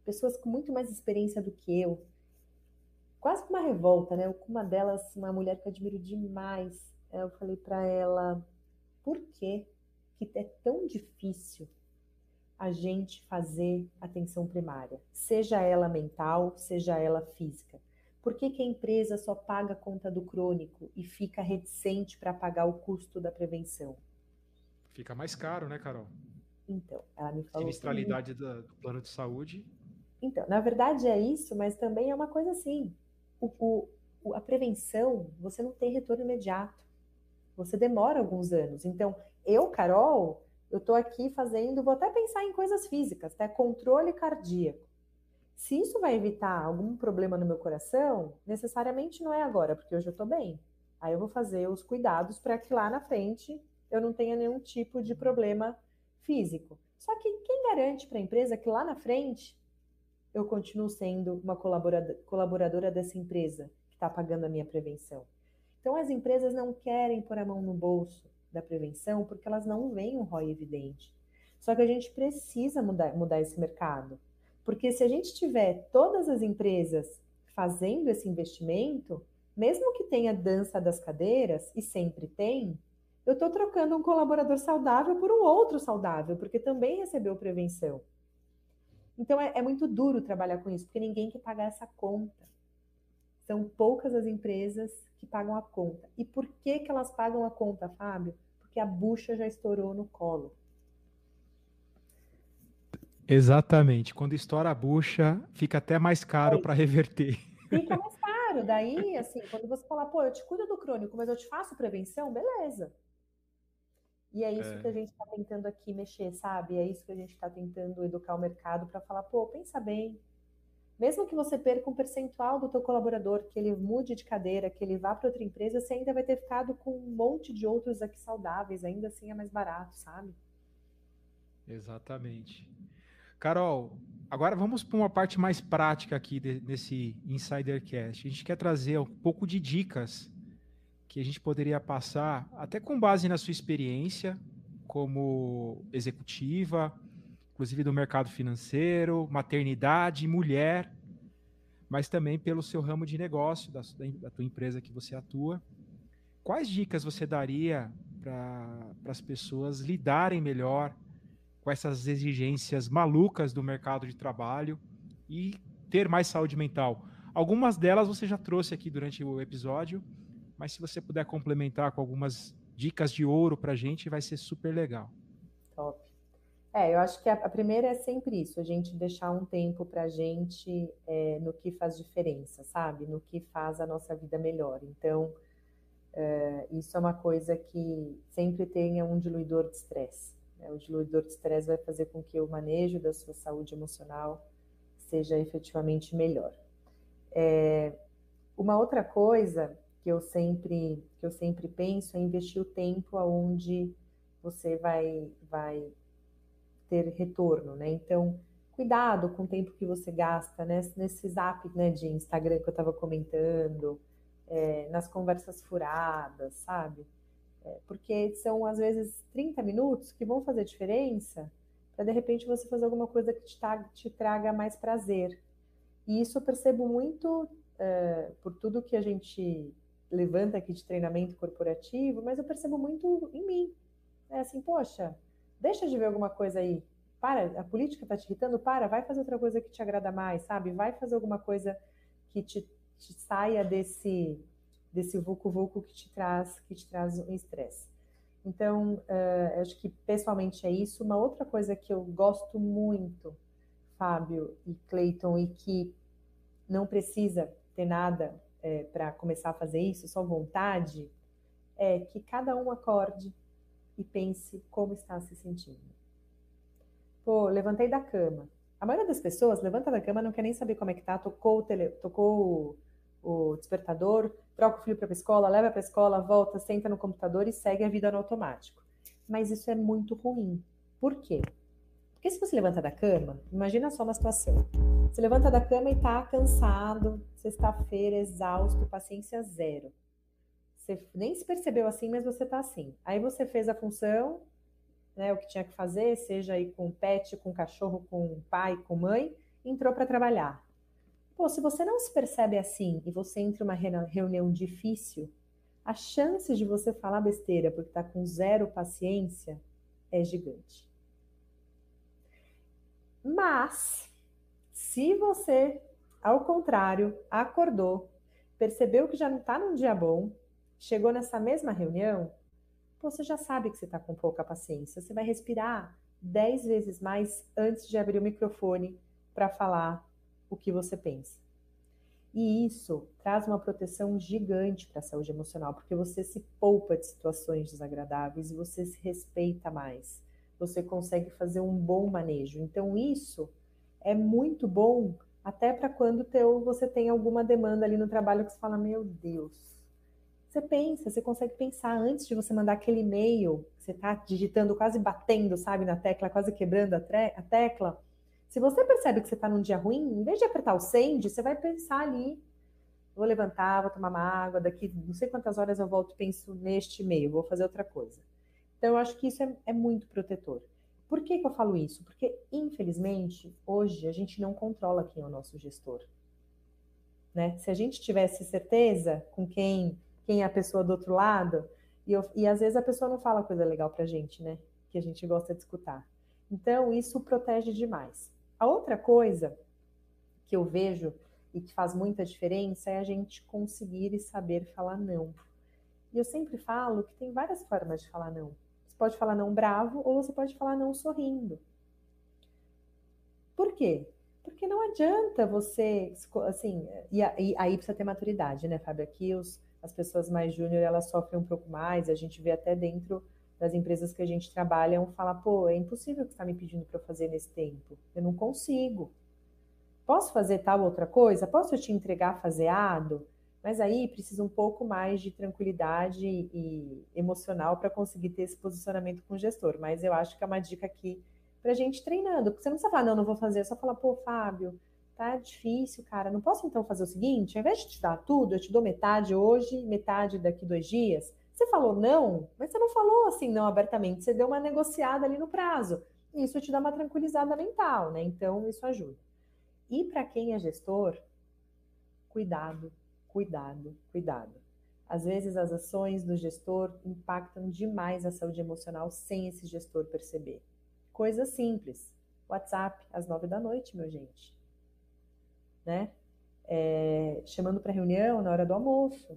pessoas com muito mais experiência do que eu. Quase com uma revolta, né? Com uma delas, uma mulher que eu admiro demais. Eu falei para ela, por que que é tão difícil a gente fazer atenção primária, seja ela mental, seja ela física? Por que, que a empresa só paga a conta do crônico e fica reticente para pagar o custo da prevenção? Fica mais caro, né, Carol? Então, ela me falou. Sinistralidade do, do plano de saúde. Então, na verdade é isso, mas também é uma coisa assim. O, o, a prevenção, você não tem retorno imediato. Você demora alguns anos. Então, eu, Carol, eu estou aqui fazendo, vou até pensar em coisas físicas, tá? Controle cardíaco. Se isso vai evitar algum problema no meu coração, necessariamente não é agora, porque hoje eu estou bem. Aí eu vou fazer os cuidados para que lá na frente eu não tenha nenhum tipo de problema físico. Só que quem garante para a empresa que lá na frente eu continuo sendo uma colaboradora, dessa empresa que está pagando a minha prevenção? Então as empresas não querem pôr a mão no bolso da prevenção porque elas não veem um ROI evidente. Só que a gente precisa mudar, mudar esse mercado. Porque se a gente tiver todas as empresas fazendo esse investimento, mesmo que tenha dança das cadeiras, e sempre tem, eu estou trocando um colaborador saudável por um outro saudável, porque também recebeu prevenção. Então é, é, muito duro trabalhar com isso, porque ninguém quer pagar essa conta. São poucas as empresas que pagam a conta. E por que, que elas pagam a conta, Fábio? Porque a bucha já estourou no colo. Exatamente. Quando estoura a bucha, fica até mais caro para reverter. Fica mais *laughs* caro. Daí, assim, quando você falar, pô, eu te cuido do crônico, mas eu te faço prevenção, beleza. E é isso é. que a gente está tentando aqui mexer, sabe? É isso que a gente está tentando educar o mercado para falar, pô, pensa bem. Mesmo que você perca um percentual do teu colaborador, que ele mude de cadeira, que ele vá para outra empresa, você ainda vai ter ficado com um monte de outros aqui saudáveis, ainda assim é mais barato, sabe? Exatamente. Carol, agora vamos para uma parte mais prática aqui de, desse Insidercast. A gente quer trazer um pouco de dicas que a gente poderia passar, até com base na sua experiência como executiva, inclusive do mercado financeiro, maternidade, mulher, mas também pelo seu ramo de negócio, da, da tua empresa que você atua. Quais dicas você daria para as pessoas lidarem melhor com essas exigências malucas do mercado de trabalho e ter mais saúde mental? Algumas delas você já trouxe aqui durante o episódio, mas se você puder complementar com algumas dicas de ouro para a gente, vai ser super legal. Top. É, eu acho que a, primeira é sempre isso, a gente deixar um tempo para a gente é, no que faz diferença, sabe? No que faz a nossa vida melhor. Então, é, isso é uma coisa que sempre tenha um diluidor de estresse. Né? O diluidor de estresse vai fazer com que o manejo da sua saúde emocional seja efetivamente melhor. É, uma outra coisa que eu sempre que eu sempre penso é investir o tempo aonde você vai vai ter retorno, né? Então, cuidado com o tempo que você gasta né? nesse zap né, de Instagram que eu estava comentando, é, nas conversas furadas, sabe? É, porque são, às vezes, 30 minutos que vão fazer diferença para, de repente, você fazer alguma coisa que te, te traga mais prazer. E isso eu percebo muito é, por tudo que a gente levanta aqui de treinamento corporativo, mas eu percebo muito em mim. É assim, poxa, deixa de ver alguma coisa aí. Para, a política está te irritando? Para, vai fazer outra coisa que te agrada mais, sabe? Vai fazer alguma coisa que te, te saia desse desse vulco vulco que te traz que te traz um estresse. Então, uh, acho que pessoalmente é isso. Uma outra coisa que eu gosto muito, Fábio e Clayton, e que não precisa ter nada é, para começar a fazer isso, só vontade, é que cada um acorde e pense como está se sentindo. Pô, levantei da cama. A maioria das pessoas levanta da cama, não quer nem saber como é que tá, tocou o, tele, tocou o, despertador, troca o filho para a escola, leva para a escola, volta, senta no computador e segue a vida no automático. Mas isso é muito ruim. Por quê? Porque se você levanta da cama, imagina só uma situação. Você levanta da cama e está cansado, sexta-feira, exausto, paciência zero. Você nem se percebeu assim, mas você está assim. Aí você fez a função, né, o que tinha que fazer, seja aí com pet, com cachorro, com pai, com mãe, entrou para trabalhar. Pô, se você não se percebe assim e você entra uma reunião difícil, a chance de você falar besteira porque está com zero paciência é gigante. Mas, se você, ao contrário, acordou, percebeu que já não está num dia bom, chegou nessa mesma reunião, você já sabe que você está com pouca paciência. Você vai respirar dez vezes mais antes de abrir o microfone para falar o que você pensa. E isso traz uma proteção gigante para a saúde emocional, porque você se poupa de situações desagradáveis e você se respeita mais. Você consegue fazer um bom manejo. Então, isso é muito bom até para quando teu, você tem alguma demanda ali no trabalho que você fala, meu Deus. Você pensa, você consegue pensar antes de você mandar aquele e-mail, você está digitando, quase batendo, sabe, na tecla, quase quebrando a, a tecla se você percebe que você está num dia ruim, em vez de apertar o send, você vai pensar ali. Vou levantar, vou tomar uma água, daqui não sei quantas horas eu volto e penso neste e-mail, vou fazer outra coisa. Então, eu acho que isso é, é muito protetor. Por que, que eu falo isso? Porque, infelizmente, hoje a gente não controla quem é o nosso gestor. Né? Se a gente tivesse certeza com quem, quem é a pessoa do outro lado, e, eu, e às vezes a pessoa não fala coisa legal pra gente, né? Que a gente gosta de escutar. Então, isso protege demais. A outra coisa que eu vejo e que faz muita diferença é a gente conseguir e saber falar não. E eu sempre falo que tem várias formas de falar não. Você pode falar não bravo ou você pode falar não sorrindo. Por quê? Porque não adianta você, assim, e, aí precisa ter maturidade, né, Fábio? Aqui os, as pessoas mais júnior, elas sofrem um pouco mais, a gente vê até dentro das empresas que a gente trabalha falar, pô, é impossível o que está me pedindo para fazer nesse tempo. Eu não consigo. Posso fazer tal outra coisa? Posso te entregar faseado? Mas aí precisa um pouco mais de tranquilidade e emocional para conseguir ter esse posicionamento com o gestor. Mas eu acho que é uma dica aqui para a gente treinando. Porque você não precisa falar, não, não vou fazer, é só falar, pô, Fábio, tá difícil, cara. Não posso então fazer o seguinte? Ao invés de te dar tudo, eu te dou metade hoje, metade daqui dois dias. Você falou não, mas você não falou assim não abertamente, você deu uma negociada ali no prazo. Isso te dá uma tranquilizada mental, né? Então, isso ajuda. E para quem é gestor, cuidado, cuidado, cuidado. Às vezes as ações do gestor impactam demais a saúde emocional sem esse gestor perceber. Coisa simples. WhatsApp às nove da noite, meu gente. Né? É, chamando para reunião na hora do almoço.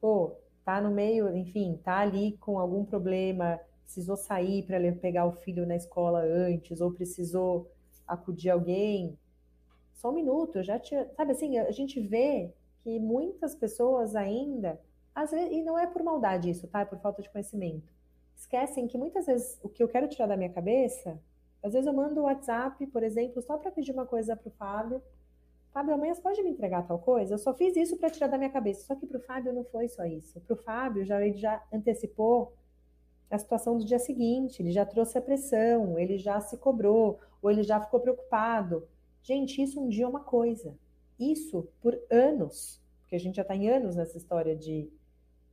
Pô, tá no meio, enfim, tá ali com algum problema, precisou sair para pegar o filho na escola antes, ou precisou acudir alguém, só um minuto, já tinha, sabe assim, a gente vê que muitas pessoas ainda, às vezes, e não é por maldade isso, tá? É por falta de conhecimento. Esquecem que muitas vezes o que eu quero tirar da minha cabeça, às vezes eu mando um WhatsApp, por exemplo, só para pedir uma coisa para o Fábio, Fábio, amanhã você pode me entregar tal coisa? Eu só fiz isso para tirar da minha cabeça. Só que para o Fábio não foi só isso. Para o Fábio, já, ele já antecipou a situação do dia seguinte, ele já trouxe a pressão, ele já se cobrou, ou ele já ficou preocupado. Gente, isso um dia é uma coisa. Isso por anos, porque a gente já está em anos nessa história de,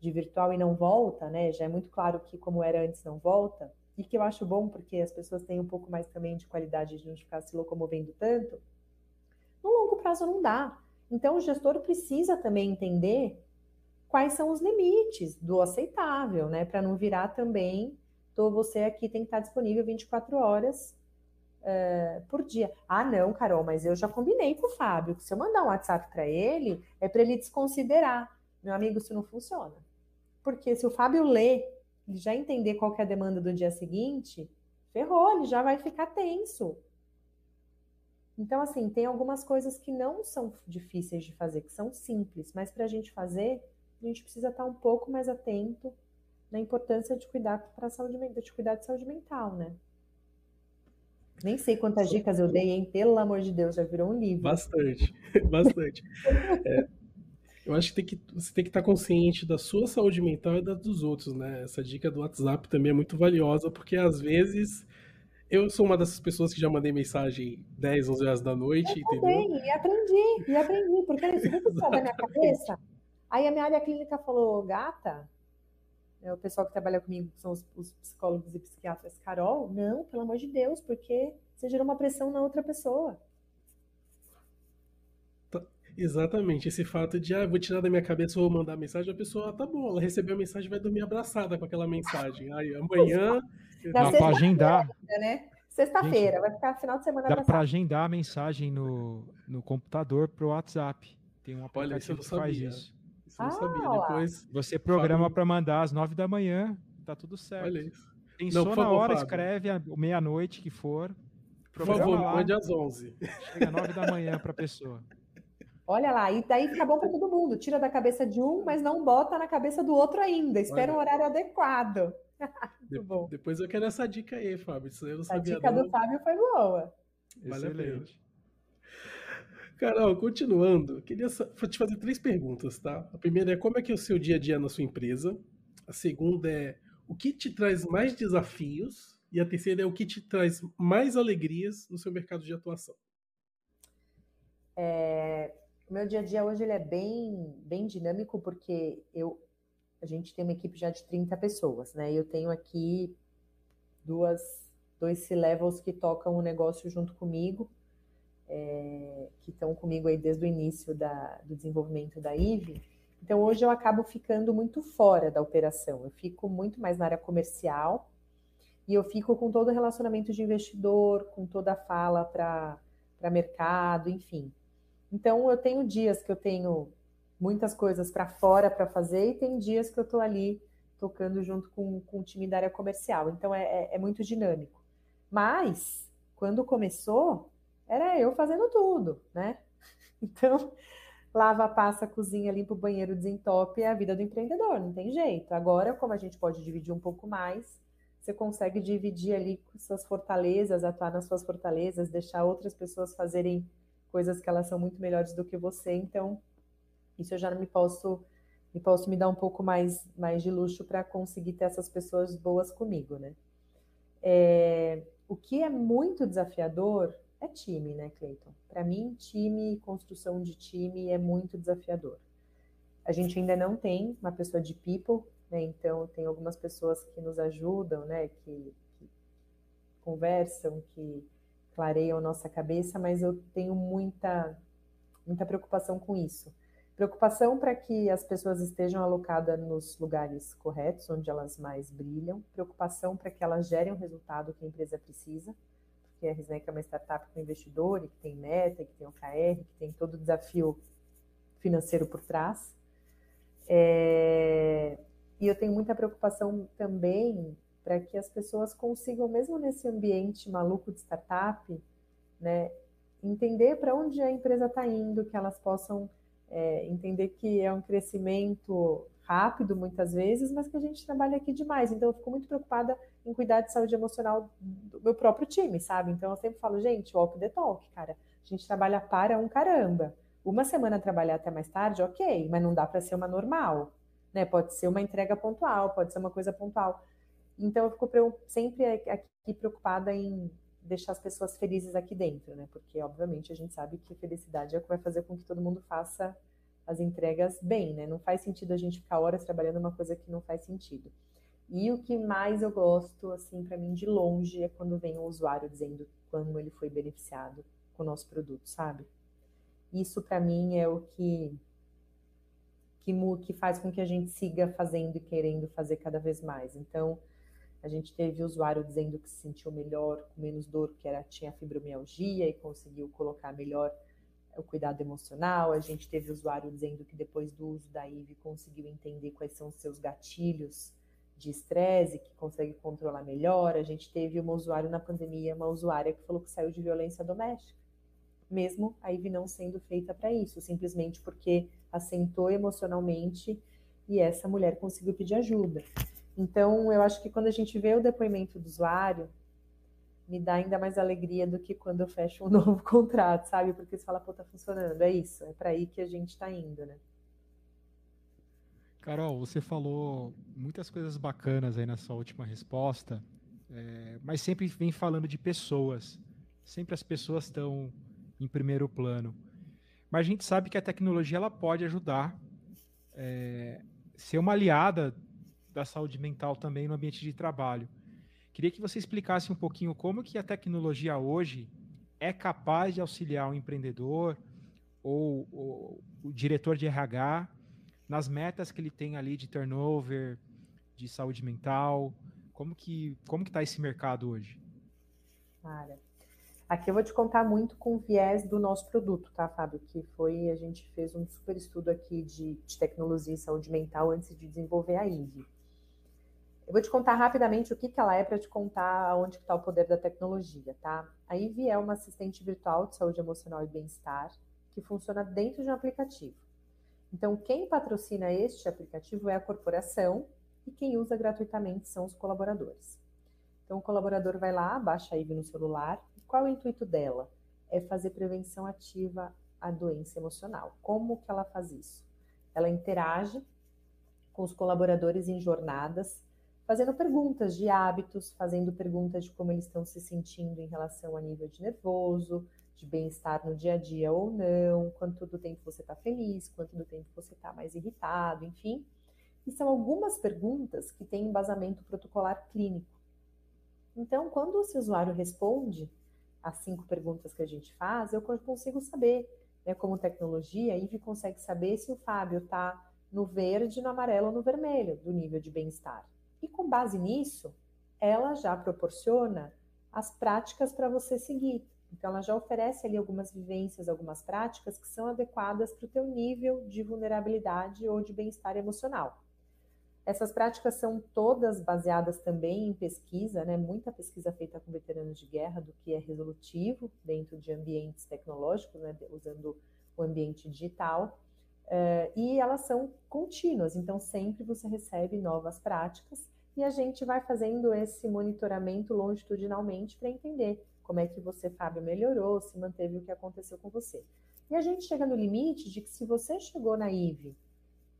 de virtual e não volta, né? Já é muito claro que como era antes não volta. E que eu acho bom porque as pessoas têm um pouco mais também de qualidade de não ficar se locomovendo tanto no longo prazo não dá. Então, o gestor precisa também entender quais são os limites do aceitável, né? Para não virar também, tô, você aqui tem que estar disponível 24 horas uh, por dia. Ah, não, Carol, mas eu já combinei com o Fábio que se eu mandar um WhatsApp para ele, é para ele desconsiderar. Meu amigo, isso não funciona. Porque se o Fábio lê, ele já entender qual é a demanda do dia seguinte, ferrou, ele já vai ficar tenso. Então, assim, tem algumas coisas que não são difíceis de fazer, que são simples, mas para a gente fazer, a gente precisa estar um pouco mais atento na importância de cuidar para saúde de cuidar de saúde mental, né? Nem sei quantas dicas eu dei, hein? Pelo amor de Deus, já virou um livro. Bastante, *laughs* bastante. É, eu acho que, tem que você tem que estar consciente da sua saúde mental e da dos outros, né? Essa dica do WhatsApp também é muito valiosa, porque às vezes eu sou uma dessas pessoas que já mandei mensagem 10, 11 horas da noite, eu entendeu? Também, e aprendi, e aprendi, porque isso muito *laughs* da minha cabeça. Aí a minha área clínica falou, gata, é o pessoal que trabalha comigo, que são os, os, psicólogos e psiquiatras, Carol, não, pelo amor de Deus, porque você gerou uma pressão na outra pessoa. Tá, exatamente, esse fato de, ah, vou tirar da minha cabeça, vou mandar mensagem, a pessoa, ah, tá bom, ela recebeu a mensagem, vai dormir abraçada com aquela mensagem. Aí amanhã Dá para agendar. Né? Sexta-feira, vai ficar final de semana. Dá para agendar a mensagem no, no computador pro WhatsApp. Tem um aplicativo Olha, que faz isso. Isso eu não ah, sabia. Depois você programa para mandar às nove da manhã, tá tudo certo. Olha isso. Pensou Não, na favor, hora, Fábio. escreve meia-noite que for. Por favor, mande às 11. Chega 9 da manhã para a pessoa. Olha lá, e daí fica bom para todo mundo. Tira da cabeça de um, mas não bota na cabeça do outro ainda. Espera Olha. um horário adequado. *laughs* Muito bom. Depois eu quero essa dica aí, Fábio. Isso eu não a dica não. do Fábio foi boa. Excelente. Carol, continuando, queria te fazer três perguntas, tá? A primeira é como é que é o seu dia a dia na sua empresa? A segunda é o que te traz mais desafios? E a terceira é o que te traz mais alegrias no seu mercado de atuação. É, o meu dia a dia hoje ele é bem, bem dinâmico porque eu, a gente tem uma equipe já de 30 pessoas, né? Eu tenho aqui duas, dois C-levels que tocam o negócio junto comigo, é, que estão comigo aí desde o início da, do desenvolvimento da IVE. Então hoje eu acabo ficando muito fora da operação, eu fico muito mais na área comercial, e eu fico com todo o relacionamento de investidor, com toda a fala para mercado, enfim. Então, eu tenho dias que eu tenho muitas coisas para fora para fazer e tem dias que eu estou ali tocando junto com, com o time da área comercial. Então, é, é, é muito dinâmico. Mas, quando começou, era eu fazendo tudo, né? *laughs* Então, lava, passa, cozinha, limpa o banheiro, desentope, é a vida do empreendedor, não tem jeito. Agora, como a gente pode dividir um pouco mais, você consegue dividir ali suas fortalezas, atuar nas suas fortalezas, deixar outras pessoas fazerem coisas que elas são muito melhores do que você. Então, isso eu já me posso me posso me dar um pouco mais mais de luxo para conseguir ter essas pessoas boas comigo, né? É, o que é muito desafiador é time, né, Cleiton? Para mim, time, construção de time é muito desafiador. A gente ainda não tem uma pessoa de people né? Então, tem algumas pessoas que nos ajudam, né? que, que conversam, que clareiam nossa cabeça, mas eu tenho muita, muita preocupação com isso. Preocupação para que as pessoas estejam alocadas nos lugares corretos, onde elas mais brilham. Preocupação para que elas gerem o resultado que a empresa precisa, porque a Risnec é uma startup com investidor, que tem meta, que tem OKR, que tem todo o desafio financeiro por trás. É... E eu tenho muita preocupação também para que as pessoas consigam, mesmo nesse ambiente maluco de startup, né, entender para onde a empresa está indo, que elas possam é, entender que é um crescimento rápido muitas vezes, mas que a gente trabalha aqui demais. Então eu fico muito preocupada em cuidar de saúde emocional do meu próprio time, sabe? Então eu sempre falo, gente, walk the talk, cara. A gente trabalha para um caramba. Uma semana trabalhar até mais tarde, ok, mas não dá para ser uma normal né? Pode ser uma entrega pontual, pode ser uma coisa pontual. Então eu fico sempre aqui preocupada em deixar as pessoas felizes aqui dentro, né? Porque obviamente a gente sabe que felicidade é o que vai fazer com que todo mundo faça as entregas bem, né? Não faz sentido a gente ficar horas trabalhando uma coisa que não faz sentido. E o que mais eu gosto, assim, para mim de longe, é quando vem o usuário dizendo como ele foi beneficiado com o nosso produto, sabe? Isso para mim é o que que, que faz com que a gente siga fazendo e querendo fazer cada vez mais. Então, a gente teve usuário dizendo que se sentiu melhor, com menos dor, que era, tinha fibromialgia e conseguiu colocar melhor o cuidado emocional. A gente teve usuário dizendo que depois do uso da IV conseguiu entender quais são os seus gatilhos de estresse, que consegue controlar melhor. A gente teve uma usuário na pandemia, uma usuária que falou que saiu de violência doméstica mesmo a IV não sendo feita para isso, simplesmente porque assentou emocionalmente e essa mulher conseguiu pedir ajuda. Então, eu acho que quando a gente vê o depoimento do usuário, me dá ainda mais alegria do que quando eu fecho um *laughs* novo contrato, sabe? Porque você fala, pô, tá funcionando, é isso, é para aí que a gente está indo, né? Carol, você falou muitas coisas bacanas aí na sua última resposta, é, mas sempre vem falando de pessoas. Sempre as pessoas estão em primeiro plano. Mas a gente sabe que a tecnologia ela pode ajudar, é, ser uma aliada da saúde mental também no ambiente de trabalho. Queria que você explicasse um pouquinho como que a tecnologia hoje é capaz de auxiliar o empreendedor ou, ou o diretor de RH nas metas que ele tem ali de turnover, de saúde mental. Como que como que está esse mercado hoje? Cara, Aqui eu vou te contar muito com o viés do nosso produto, tá, Fábio? Que foi, a gente fez um super estudo aqui de, de tecnologia e saúde mental antes de desenvolver a IVE. Eu vou te contar rapidamente o que, que ela é para te contar onde está o poder da tecnologia, tá? A Ivy é uma assistente virtual de saúde emocional e bem-estar que funciona dentro de um aplicativo. Então, quem patrocina este aplicativo é a corporação e quem usa gratuitamente são os colaboradores. Então, o colaborador vai lá, baixa a Ivy no celular. E qual é o intuito dela? É fazer prevenção ativa à doença emocional. Como que ela faz isso? Ela interage com os colaboradores em jornadas fazendo perguntas de hábitos, fazendo perguntas de como eles estão se sentindo em relação a nível de nervoso, de bem-estar no dia a dia ou não, quanto do tempo você está feliz, quanto do tempo você está mais irritado, enfim. E são algumas perguntas que têm embasamento protocolar clínico. Então, quando esse usuário responde as cinco perguntas que a gente faz, eu consigo saber, né, como tecnologia, a IVE consegue saber se o Fábio está no verde, no amarelo ou no vermelho do nível de bem-estar. E com base nisso, ela já proporciona as práticas para você seguir. Então, ela já oferece ali algumas vivências, algumas práticas que são adequadas para o teu nível de vulnerabilidade ou de bem-estar emocional. Essas práticas são todas baseadas também em pesquisa, né? muita pesquisa feita com veteranos de guerra do que é resolutivo dentro de ambientes tecnológicos, né? usando o ambiente digital. Uh, e elas são contínuas, então sempre você recebe novas práticas e a gente vai fazendo esse monitoramento longitudinalmente para entender como é que você, Fábio, melhorou, se manteve o que aconteceu com você. E a gente chega no limite de que se você chegou na IVE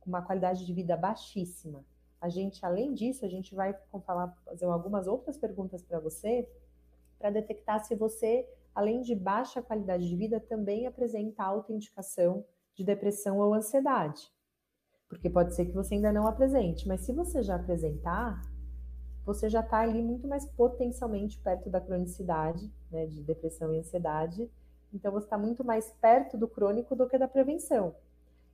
com uma qualidade de vida baixíssima, a gente, além disso, a gente vai falar, fazer algumas outras perguntas para você para detectar se você, além de baixa qualidade de vida, também apresenta autoindicação de depressão ou ansiedade. Porque pode ser que você ainda não apresente, mas se você já apresentar, você já está ali muito mais potencialmente perto da cronicidade, né, de depressão e ansiedade. Então você está muito mais perto do crônico do que da prevenção.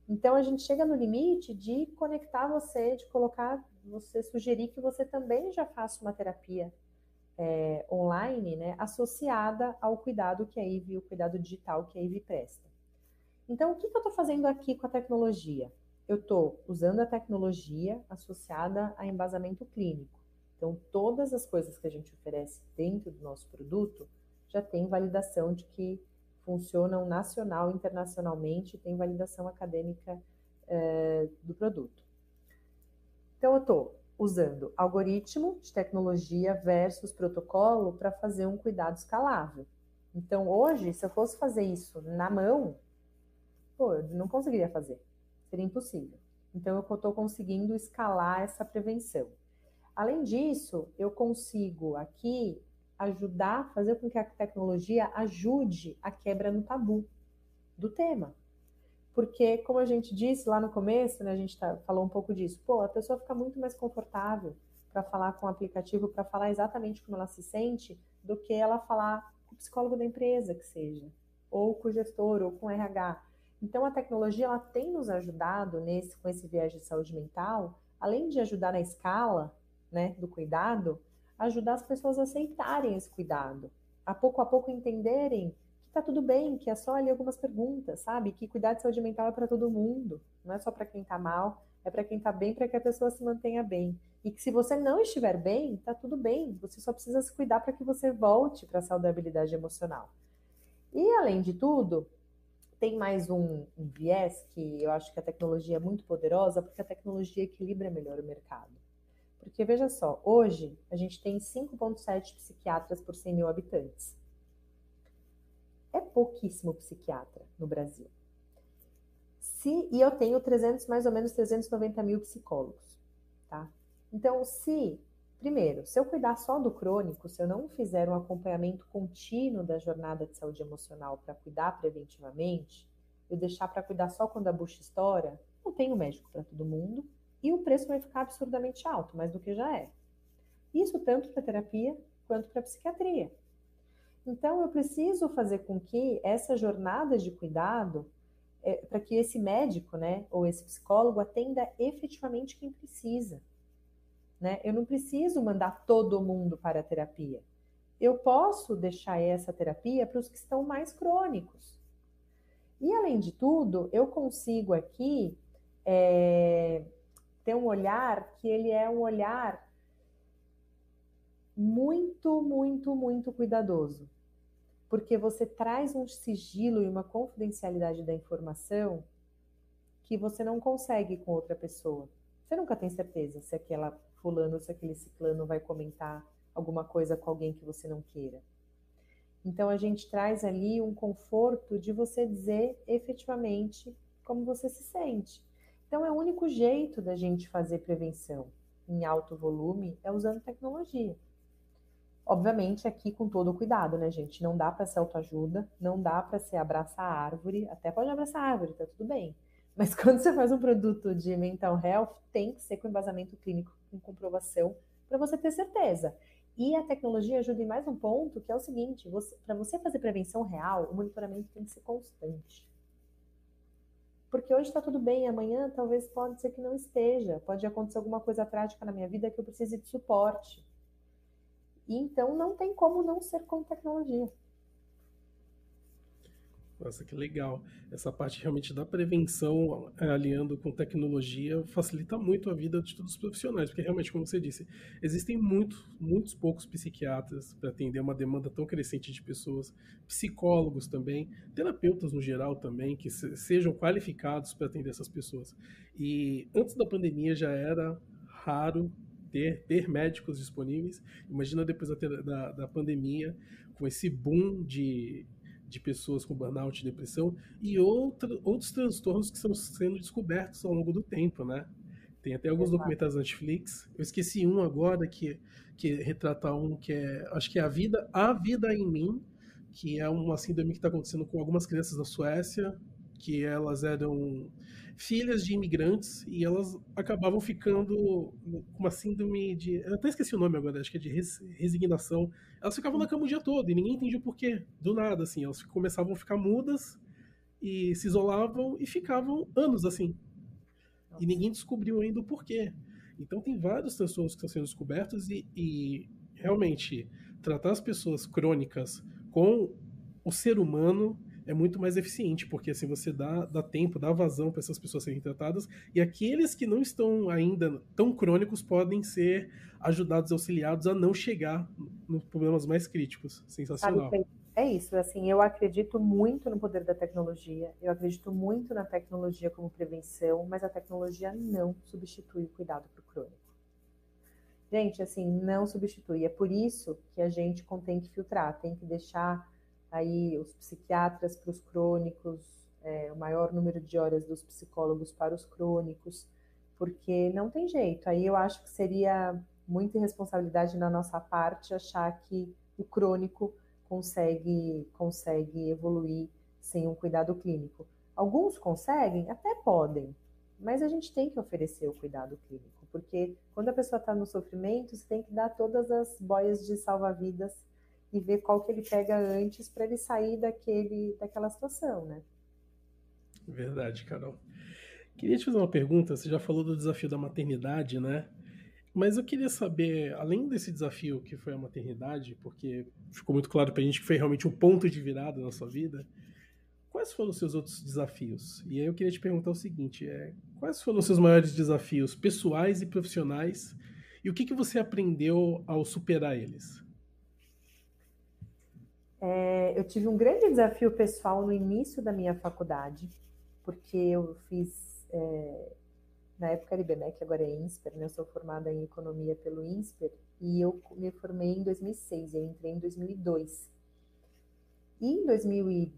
Então a gente chega no limite de conectar você, de colocar, você sugerir que você também já faça uma terapia é, online, né, associada ao cuidado que a IVE, o cuidado digital que a IVE presta. Então, o que, que eu estou fazendo aqui com a tecnologia? Eu estou usando a tecnologia associada a embasamento clínico. Então, todas as coisas que a gente oferece dentro do nosso produto já tem validação de que funcionam nacional, internacionalmente, tem validação acadêmica é, do produto. Então, eu estou usando algoritmo de tecnologia versus protocolo para fazer um cuidado escalável. Então, hoje, se eu fosse fazer isso na mão, pô, eu não conseguiria fazer. Seria impossível. Então, eu estou conseguindo escalar essa prevenção. Além disso, eu consigo aqui ajudar, fazer com que a tecnologia ajude a quebra no tabu do tema. Porque, como a gente disse lá no começo, né, a gente tá, falou um pouco disso, pô, a pessoa fica muito mais confortável para falar com o aplicativo, para falar exatamente como ela se sente, do que ela falar com o psicólogo da empresa, que seja, ou com o gestor, ou com o RH. Então, a tecnologia ela tem nos ajudado nesse, com esse viés de saúde mental, além de ajudar na escala né, do cuidado, ajudar as pessoas a aceitarem esse cuidado, a pouco a pouco entenderem que tá tudo bem, que é só ali algumas perguntas, sabe? Que cuidar de saúde mental é para todo mundo, não é só para quem tá mal, é para quem tá bem, para que a pessoa se mantenha bem. E que se você não estiver bem, tá tudo bem, você só precisa se cuidar para que você volte para a saudabilidade emocional. E além de tudo, tem mais um, um, viés que eu acho que a tecnologia é muito poderosa, porque a tecnologia equilibra melhor o mercado. Porque veja só, hoje a gente tem 5,7 psiquiatras por 100 mil habitantes. É pouquíssimo psiquiatra no Brasil. Se, e eu tenho 300, mais ou menos 390 mil psicólogos, tá? Então, se Primeiro, se eu cuidar só do crônico, se eu não fizer um acompanhamento contínuo da jornada de saúde emocional para cuidar preventivamente, eu deixar para cuidar só quando a bucha estoura, não tenho médico para todo mundo e o preço vai ficar absurdamente alto, mais do que já é. Isso tanto para terapia quanto para psiquiatria. Então, eu preciso fazer com que essa jornada de cuidado, é, para que esse médico, né, ou esse psicólogo atenda efetivamente quem precisa. Né? Eu não preciso mandar todo mundo para a terapia. Eu posso deixar essa terapia para os que estão mais crônicos. E além de tudo, eu consigo aqui é, ter um olhar que ele é um olhar muito, muito, muito cuidadoso. Porque você traz um sigilo e uma confidencialidade da informação que você não consegue com outra pessoa. Você nunca tem certeza se aquela fulano, se aquele ciclano vai comentar alguma coisa com alguém que você não queira. Então a gente traz ali um conforto de você dizer efetivamente como você se sente. Então é o único jeito da gente fazer prevenção em alto volume é usando tecnologia. Obviamente aqui com todo o cuidado, né, gente? Não dá para ser autoajuda, não dá para ser abraçar a árvore, até pode abraçar a árvore, tá tudo bem. Mas *laughs* quando você faz um produto de mental health, tem que ser com embasamento clínico, com comprovação, para você ter certeza. E a tecnologia ajuda em mais um ponto, que é o seguinte: para você fazer prevenção real, o monitoramento tem que ser constante. Porque hoje está tudo bem, amanhã talvez pode ser que não esteja, pode acontecer alguma coisa trágica na minha vida que eu precise de suporte. E então não tem como não ser com tecnologia. Nossa, que legal. Essa parte realmente da prevenção, é, aliando com tecnologia, facilita muito a vida de todos os profissionais, porque realmente, como você disse, existem muitos, muitos poucos psiquiatras para atender uma demanda tão crescente de pessoas, psicólogos também, terapeutas no geral também, que sejam qualificados para atender essas pessoas. E antes da pandemia já era raro ter, ter médicos disponíveis. Imagina depois da, da, da pandemia, com esse boom de de pessoas com burnout e depressão e outra, outros transtornos que estão sendo descobertos ao longo do tempo, né? Tem até alguns Exato. documentários da Netflix. Eu esqueci um agora que, que retrata um que é, acho que é a vida, a vida em mim, que é uma síndrome que está acontecendo com algumas crianças na Suécia, que elas eram filhas de imigrantes e elas acabavam ficando com uma síndrome de. Eu até esqueci o nome agora, acho que é de resignação. Elas ficavam na cama o dia todo e ninguém entendia o porquê. Do nada, assim. Elas começavam a ficar mudas e se isolavam e ficavam anos assim. E ninguém descobriu ainda o porquê. Então tem vários transtornos que estão sendo descobertos e, e realmente tratar as pessoas crônicas com o ser humano é muito mais eficiente, porque assim você dá, dá tempo, dá vazão para essas pessoas serem tratadas, e aqueles que não estão ainda tão crônicos podem ser ajudados, auxiliados a não chegar nos problemas mais críticos. Sensacional. É isso, assim, eu acredito muito no poder da tecnologia, eu acredito muito na tecnologia como prevenção, mas a tecnologia não substitui o cuidado para o crônico. Gente, assim, não substitui. É por isso que a gente tem que filtrar, tem que deixar aí os psiquiatras para os crônicos, é, o maior número de horas dos psicólogos para os crônicos, porque não tem jeito. Aí eu acho que seria muita irresponsabilidade na nossa parte achar que o crônico consegue, consegue evoluir sem um cuidado clínico. Alguns conseguem, até podem, mas a gente tem que oferecer o cuidado clínico, porque quando a pessoa está no sofrimento, você tem que dar todas as boias de salva-vidas e ver qual que ele pega antes para ele sair daquele, daquela situação, né? Verdade, Carol. Queria te fazer uma pergunta. Você já falou do desafio da maternidade, né? Mas eu queria saber, além desse desafio que foi a maternidade, porque ficou muito claro para a gente que foi realmente um ponto de virada na sua vida, quais foram os seus outros desafios? E aí eu queria te perguntar o seguinte: é, quais foram os seus maiores desafios pessoais e profissionais? E o que, que você aprendeu ao superar eles? É, eu tive um grande desafio pessoal no início da minha faculdade, porque eu fiz, é, na época era IBMEC, agora é INSPER, né? eu sou formada em Economia pelo INSPER, e eu me formei em 2006, eu entrei em 2002. E em 2000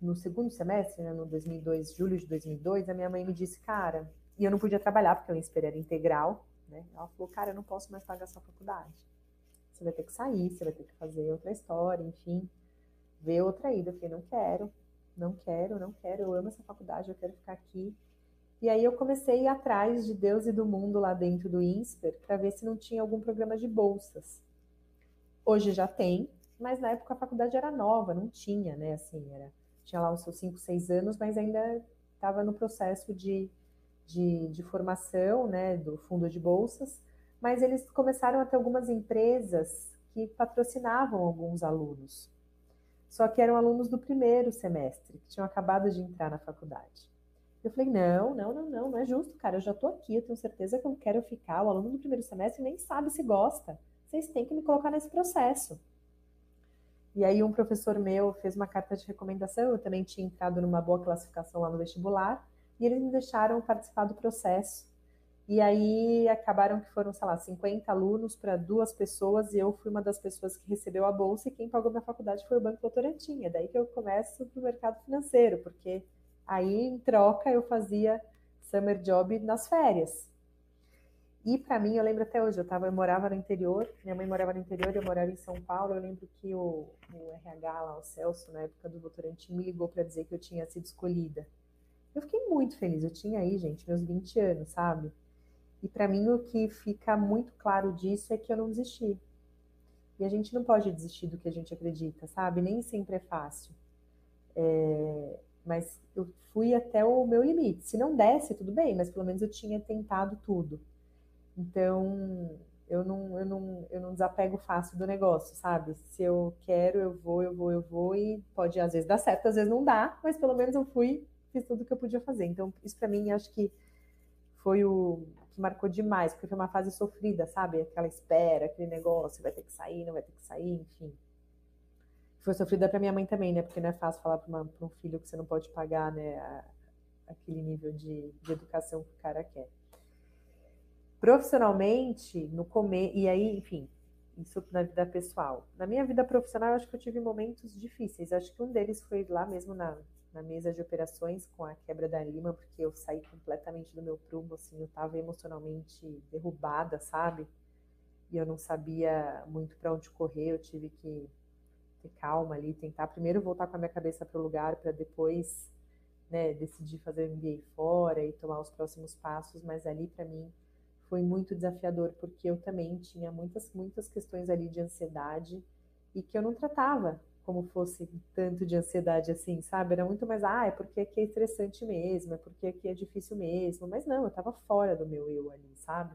no segundo semestre, né, no 2002, julho de 2002, a minha mãe me disse, cara, e eu não podia trabalhar porque o INSPER era integral, né? Ela falou, cara, eu não posso mais pagar sua faculdade. Você vai ter que sair, você vai ter que fazer outra história, enfim ver outra ida. Eu falei, não quero, não quero, não quero, eu amo essa faculdade, eu quero ficar aqui. E aí eu comecei a ir atrás de Deus e do mundo lá dentro do INSPER para ver se não tinha algum programa de bolsas. Hoje já tem, mas na época a faculdade era nova, não tinha, né? Assim, era, tinha lá os seus 5, 6 anos, mas ainda estava no processo de, de, de formação, né, do fundo de bolsas. Mas eles começaram a ter algumas empresas que patrocinavam alguns alunos só que eram alunos do primeiro semestre, que tinham acabado de entrar na faculdade. Eu falei, não, não, não, não, não é justo, cara, eu já estou aqui, eu tenho certeza que eu quero ficar. O aluno do primeiro semestre nem sabe se gosta. vocês têm que me colocar nesse processo. E aí um professor meu fez uma carta de recomendação, eu também tinha entrado numa boa classificação lá no vestibular, e eles me deixaram participar do processo. E aí acabaram que foram, sei lá, 50 alunos para duas pessoas, e eu fui uma das pessoas que recebeu a bolsa, e quem pagou minha faculdade foi o Banco Votorantim. É daí que eu começo para o mercado financeiro, porque aí em troca eu fazia summer job nas férias. E para mim, eu lembro até hoje, eu, tava, eu morava no interior, minha mãe morava no interior, eu morava em São Paulo. Eu lembro que o, o RH lá, o Celso, na época do Votorantim, me ligou para dizer que eu tinha sido escolhida. Eu fiquei muito feliz, eu tinha aí, gente, meus 20 anos, sabe? E para mim, o que fica muito claro disso é que eu não desisti. E a gente não pode desistir do que a gente acredita, sabe? Nem sempre é fácil. É, mas eu fui até o meu limite. Se não desse, tudo bem, mas pelo menos eu tinha tentado tudo. Então, eu não, eu não, eu não desapego fácil do negócio, sabe? Se eu quero, eu vou, eu vou, eu vou, e pode às vezes dar certo, às vezes não dá, mas pelo menos eu fui, fiz tudo que eu podia fazer. Então, isso para mim, acho que foi o que marcou demais, porque foi uma fase sofrida, sabe? Aquela espera, aquele negócio, vai ter que sair, não vai ter que sair, enfim. Foi sofrida para minha mãe também, né? Porque não é fácil falar para um filho que você não pode pagar, né? A, aquele nível de, de educação que o cara quer. Profissionalmente, no comer, e aí, enfim, isso na vida pessoal. Na minha vida profissional, acho que eu tive momentos difíceis. Acho que um deles foi lá mesmo na, na mesa de operações com a quebra da Lima, porque eu saí completamente do meu prumo, assim, eu estava emocionalmente derrubada, sabe? E eu não sabia muito para onde correr, eu tive que ter calma ali, tentar primeiro voltar com a minha cabeça para o lugar para depois, né, decidir fazer o MBA fora e tomar os próximos passos, mas ali para mim foi muito desafiador, porque eu também tinha muitas, muitas questões ali de ansiedade e que eu não tratava como fosse tanto de ansiedade assim, sabe? Era muito mais, ah, é porque aqui é estressante mesmo, é porque aqui é difícil mesmo. Mas não, eu estava fora do meu eu ali, sabe?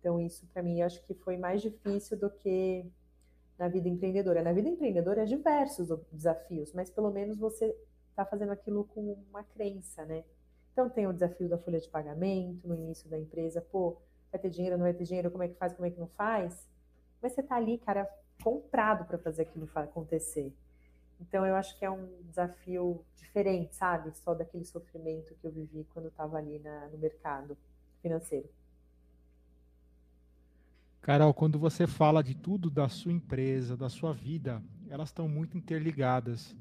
Então, isso para mim acho que foi mais difícil do que na vida empreendedora. Na vida empreendedora é diversos desafios, mas pelo menos você está fazendo aquilo com uma crença, né? Então, tem o desafio da folha de pagamento no início da empresa, pô, vai ter dinheiro, não vai ter dinheiro, como é que faz, como é que não faz. Mas você está ali, cara, comprado para fazer aquilo acontecer. Então eu acho que é um desafio diferente, sabe? Só daquele sofrimento que eu vivi quando estava ali na, no mercado financeiro. Carol, quando você fala de tudo da sua empresa, da sua vida, elas estão muito interligadas.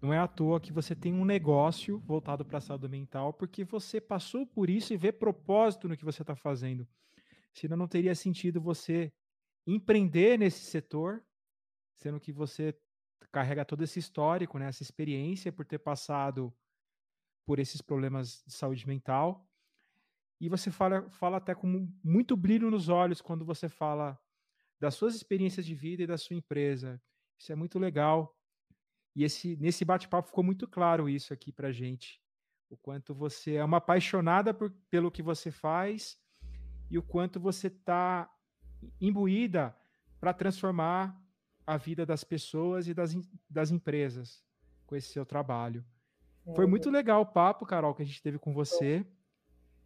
Não é à toa que você tem um negócio voltado para a saúde mental, porque você passou por isso e vê propósito no que você está fazendo. Senão não teria sentido você empreender nesse setor, sendo que você carrega todo esse histórico, né, essa experiência por ter passado por esses problemas de saúde mental. E você fala, fala até com muito brilho nos olhos quando você fala das suas experiências de vida e da sua empresa. Isso é muito legal. E esse, nesse bate-papo ficou muito claro isso aqui para gente. O quanto você é uma apaixonada por, pelo que você faz e o quanto você está imbuída para transformar a vida das pessoas e das, das empresas com esse seu trabalho. É. Foi muito legal o papo, Carol, que a gente teve com você.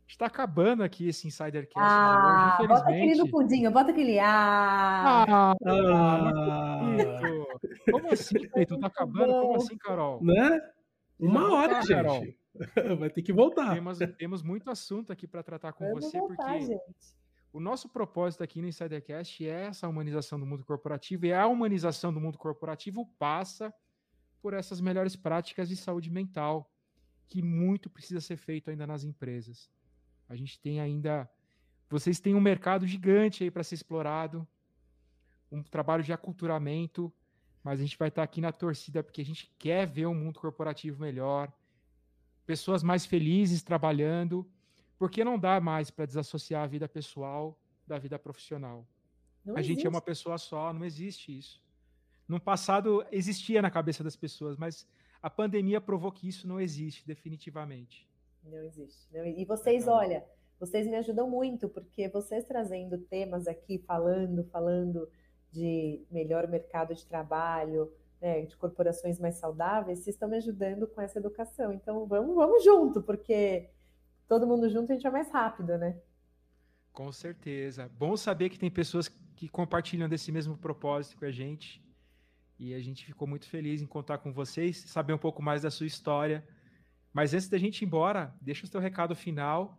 Está acabando aqui esse Insidercast ah, de hoje, Bota aquele no pudim, bota aquele. Ah! ah, ah como assim, Cleiton? Tá acabando? Como assim, Carol? Né? Uma hora, tá, gente. Carol. *laughs* Vai ter que voltar. Temos, temos muito assunto aqui para tratar com Vamos você, voltar, porque gente. O nosso propósito aqui no Insidercast é essa humanização do mundo corporativo, e a humanização do mundo corporativo passa por essas melhores práticas de saúde mental, que muito precisa ser feito ainda nas empresas. A gente tem ainda. Vocês têm um mercado gigante aí para ser explorado, um trabalho de aculturamento, mas a gente vai estar aqui na torcida porque a gente quer ver um mundo corporativo melhor, pessoas mais felizes trabalhando, porque não dá mais para desassociar a vida pessoal da vida profissional. Não a existe. gente é uma pessoa só, não existe isso. No passado existia na cabeça das pessoas, mas a pandemia provou que isso não existe definitivamente. Não existe. Não, e vocês, então, olha, vocês me ajudam muito, porque vocês trazendo temas aqui, falando, falando de melhor mercado de trabalho, né, de corporações mais saudáveis, vocês estão me ajudando com essa educação. Então vamos, vamos junto, porque todo mundo junto a gente é mais rápido, né? Com certeza. Bom saber que tem pessoas que compartilham desse mesmo propósito com a gente. E a gente ficou muito feliz em contar com vocês, saber um pouco mais da sua história. Mas antes da gente ir embora, deixa o seu recado final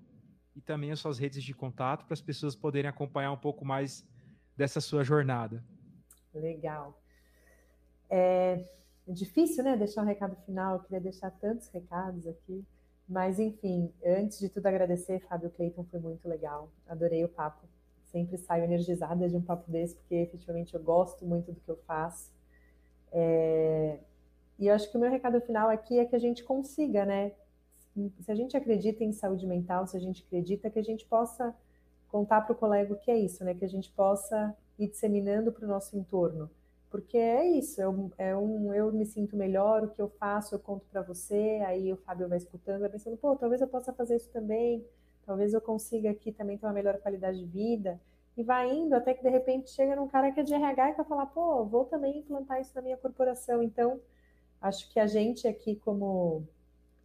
e também as suas redes de contato para as pessoas poderem acompanhar um pouco mais dessa sua jornada. Legal. É difícil, né, deixar um recado final. Eu queria deixar tantos recados aqui. Mas, enfim, antes de tudo agradecer, Fábio Cleiton, foi muito legal. Adorei o papo. Sempre saio energizada de um papo desse, porque efetivamente eu gosto muito do que eu faço. É... E eu acho que o meu recado final aqui é que a gente consiga, né? Se a gente acredita em saúde mental, se a gente acredita que a gente possa contar para o colega o que é isso, né? Que a gente possa ir disseminando para o nosso entorno porque é isso, é é um, eu me sinto melhor, o que eu faço eu conto para você, aí o Fábio vai escutando, vai pensando, pô, talvez eu possa fazer isso também, talvez eu consiga aqui também ter uma melhor qualidade de vida, e vai indo até que de repente chega num cara que é de RH e vai falar, pô, vou também implantar isso na minha corporação, então acho que a gente aqui como,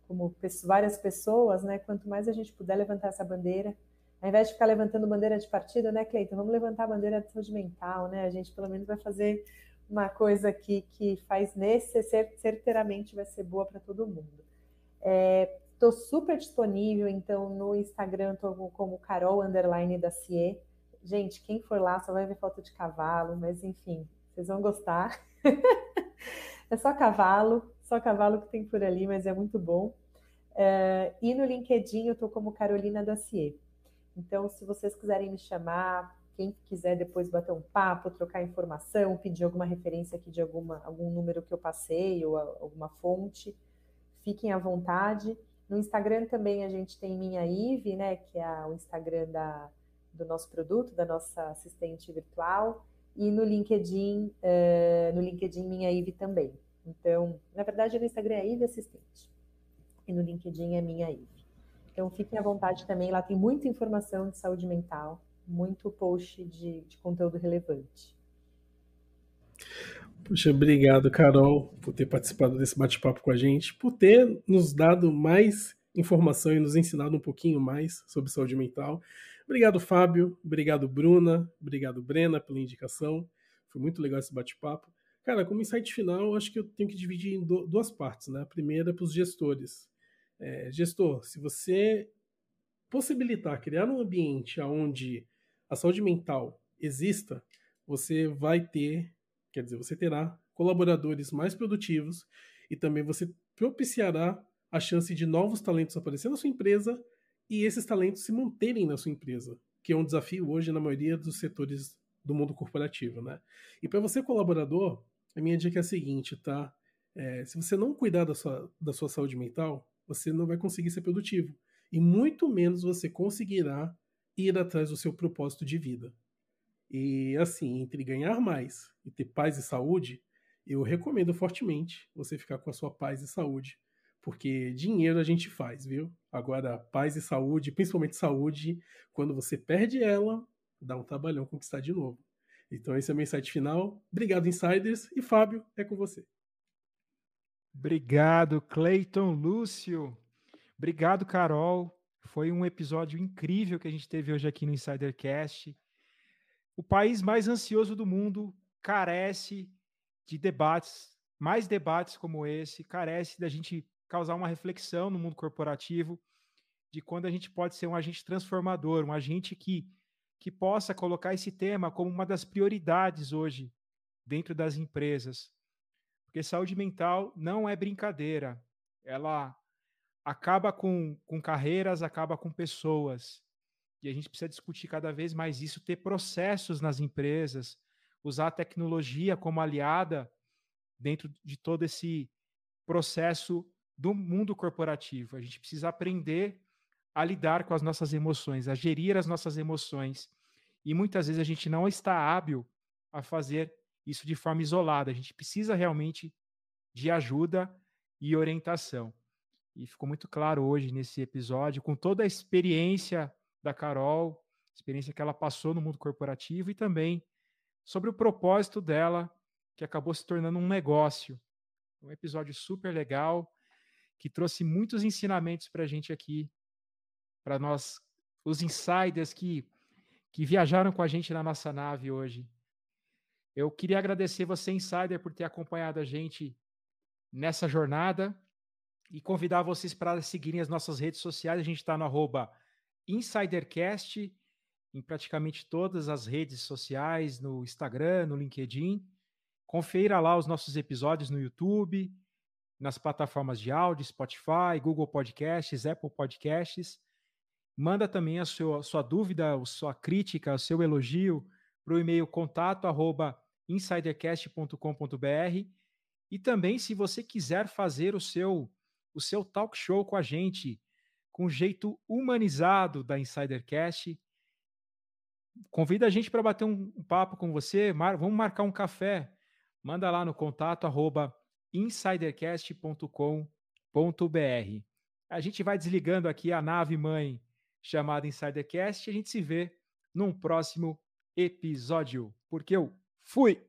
como várias pessoas, né, quanto mais a gente puder levantar essa bandeira, ao invés de ficar levantando bandeira de partido, né, Cleiton? Vamos levantar a bandeira de saúde mental, né? A gente pelo menos vai fazer uma coisa aqui que faz nesse, certeiramente vai ser boa para todo mundo. Estou é, super disponível, então, no Instagram estou como Carol Underline da CIE. Gente, quem for lá só vai ver foto de cavalo, mas enfim, vocês vão gostar. *laughs* é só cavalo, só cavalo que tem por ali, mas é muito bom. É, e no LinkedIn eu estou como Carolina da CIE. Então, se vocês quiserem me chamar, quem quiser depois bater um papo, trocar informação, pedir alguma referência aqui de alguma, algum número que eu passei ou alguma fonte, fiquem à vontade. No Instagram também a gente tem Minha Ive, né, que é o Instagram da, do nosso produto, da nossa assistente virtual, e no LinkedIn, uh, no LinkedIn Minha Ive também. Então, na verdade, no Instagram é Ive Assistente, e no LinkedIn é Minha Ive. Então, fiquem à vontade também, lá tem muita informação de saúde mental, muito post de, de conteúdo relevante. Puxa, obrigado, Carol, por ter participado desse bate-papo com a gente, por ter nos dado mais informação e nos ensinado um pouquinho mais sobre saúde mental. Obrigado, Fábio. Obrigado, Bruna. Obrigado, Brena, pela indicação. Foi muito legal esse bate-papo. Cara, como insight final, acho que eu tenho que dividir em duas partes. Né? A primeira é para os gestores. É, gestor, se você possibilitar criar um ambiente onde a saúde mental exista, você vai ter, quer dizer, você terá colaboradores mais produtivos e também você propiciará a chance de novos talentos aparecer na sua empresa e esses talentos se manterem na sua empresa, que é um desafio hoje na maioria dos setores do mundo corporativo, né? E para você colaborador, a minha dica é a seguinte, tá? É, se você não cuidar da sua, da sua saúde mental, você não vai conseguir ser produtivo. E muito menos você conseguirá ir atrás do seu propósito de vida. E assim, entre ganhar mais e ter paz e saúde, eu recomendo fortemente você ficar com a sua paz e saúde, porque dinheiro a gente faz, viu? Agora, paz e saúde, principalmente saúde, quando você perde ela, dá um trabalhão conquistar de novo. Então, esse é o meu insight final. Obrigado, insiders. E Fábio, é com você. Obrigado, Cleiton Lúcio. Obrigado, Carol. Foi um episódio incrível que a gente teve hoje aqui no Insidercast. O país mais ansioso do mundo carece de debates, mais debates como esse, carece da gente causar uma reflexão no mundo corporativo de quando a gente pode ser um agente transformador, um agente que, que possa colocar esse tema como uma das prioridades hoje dentro das empresas. Porque saúde mental não é brincadeira. Ela acaba com, com carreiras, acaba com pessoas. E a gente precisa discutir cada vez mais isso, ter processos nas empresas, usar a tecnologia como aliada dentro de todo esse processo do mundo corporativo. A gente precisa aprender a lidar com as nossas emoções, a gerir as nossas emoções. E muitas vezes a gente não está hábil a fazer isso de forma isolada. A gente precisa realmente de ajuda e orientação. E ficou muito claro hoje nesse episódio, com toda a experiência da Carol, experiência que ela passou no mundo corporativo e também sobre o propósito dela, que acabou se tornando um negócio. Um episódio super legal, que trouxe muitos ensinamentos para a gente aqui, para nós, os insiders que que viajaram com a gente na nossa nave hoje. Eu queria agradecer você, Insider, por ter acompanhado a gente nessa jornada e convidar vocês para seguirem as nossas redes sociais. A gente está no arroba InsiderCast, em praticamente todas as redes sociais, no Instagram, no LinkedIn. Confira lá os nossos episódios no YouTube, nas plataformas de áudio, Spotify, Google Podcasts, Apple Podcasts. Manda também a sua, sua dúvida, a sua crítica, o seu elogio para o e-mail contato arroba insidercast.com.br e também se você quiser fazer o seu o seu talk show com a gente com um jeito humanizado da Insidercast, convida a gente para bater um, um, papo com você, mar, vamos marcar um café. Manda lá no contato arroba insidercast.com.br. A gente vai desligando aqui a nave mãe chamada Insidercast e a gente se vê num próximo episódio. Porque eu fui!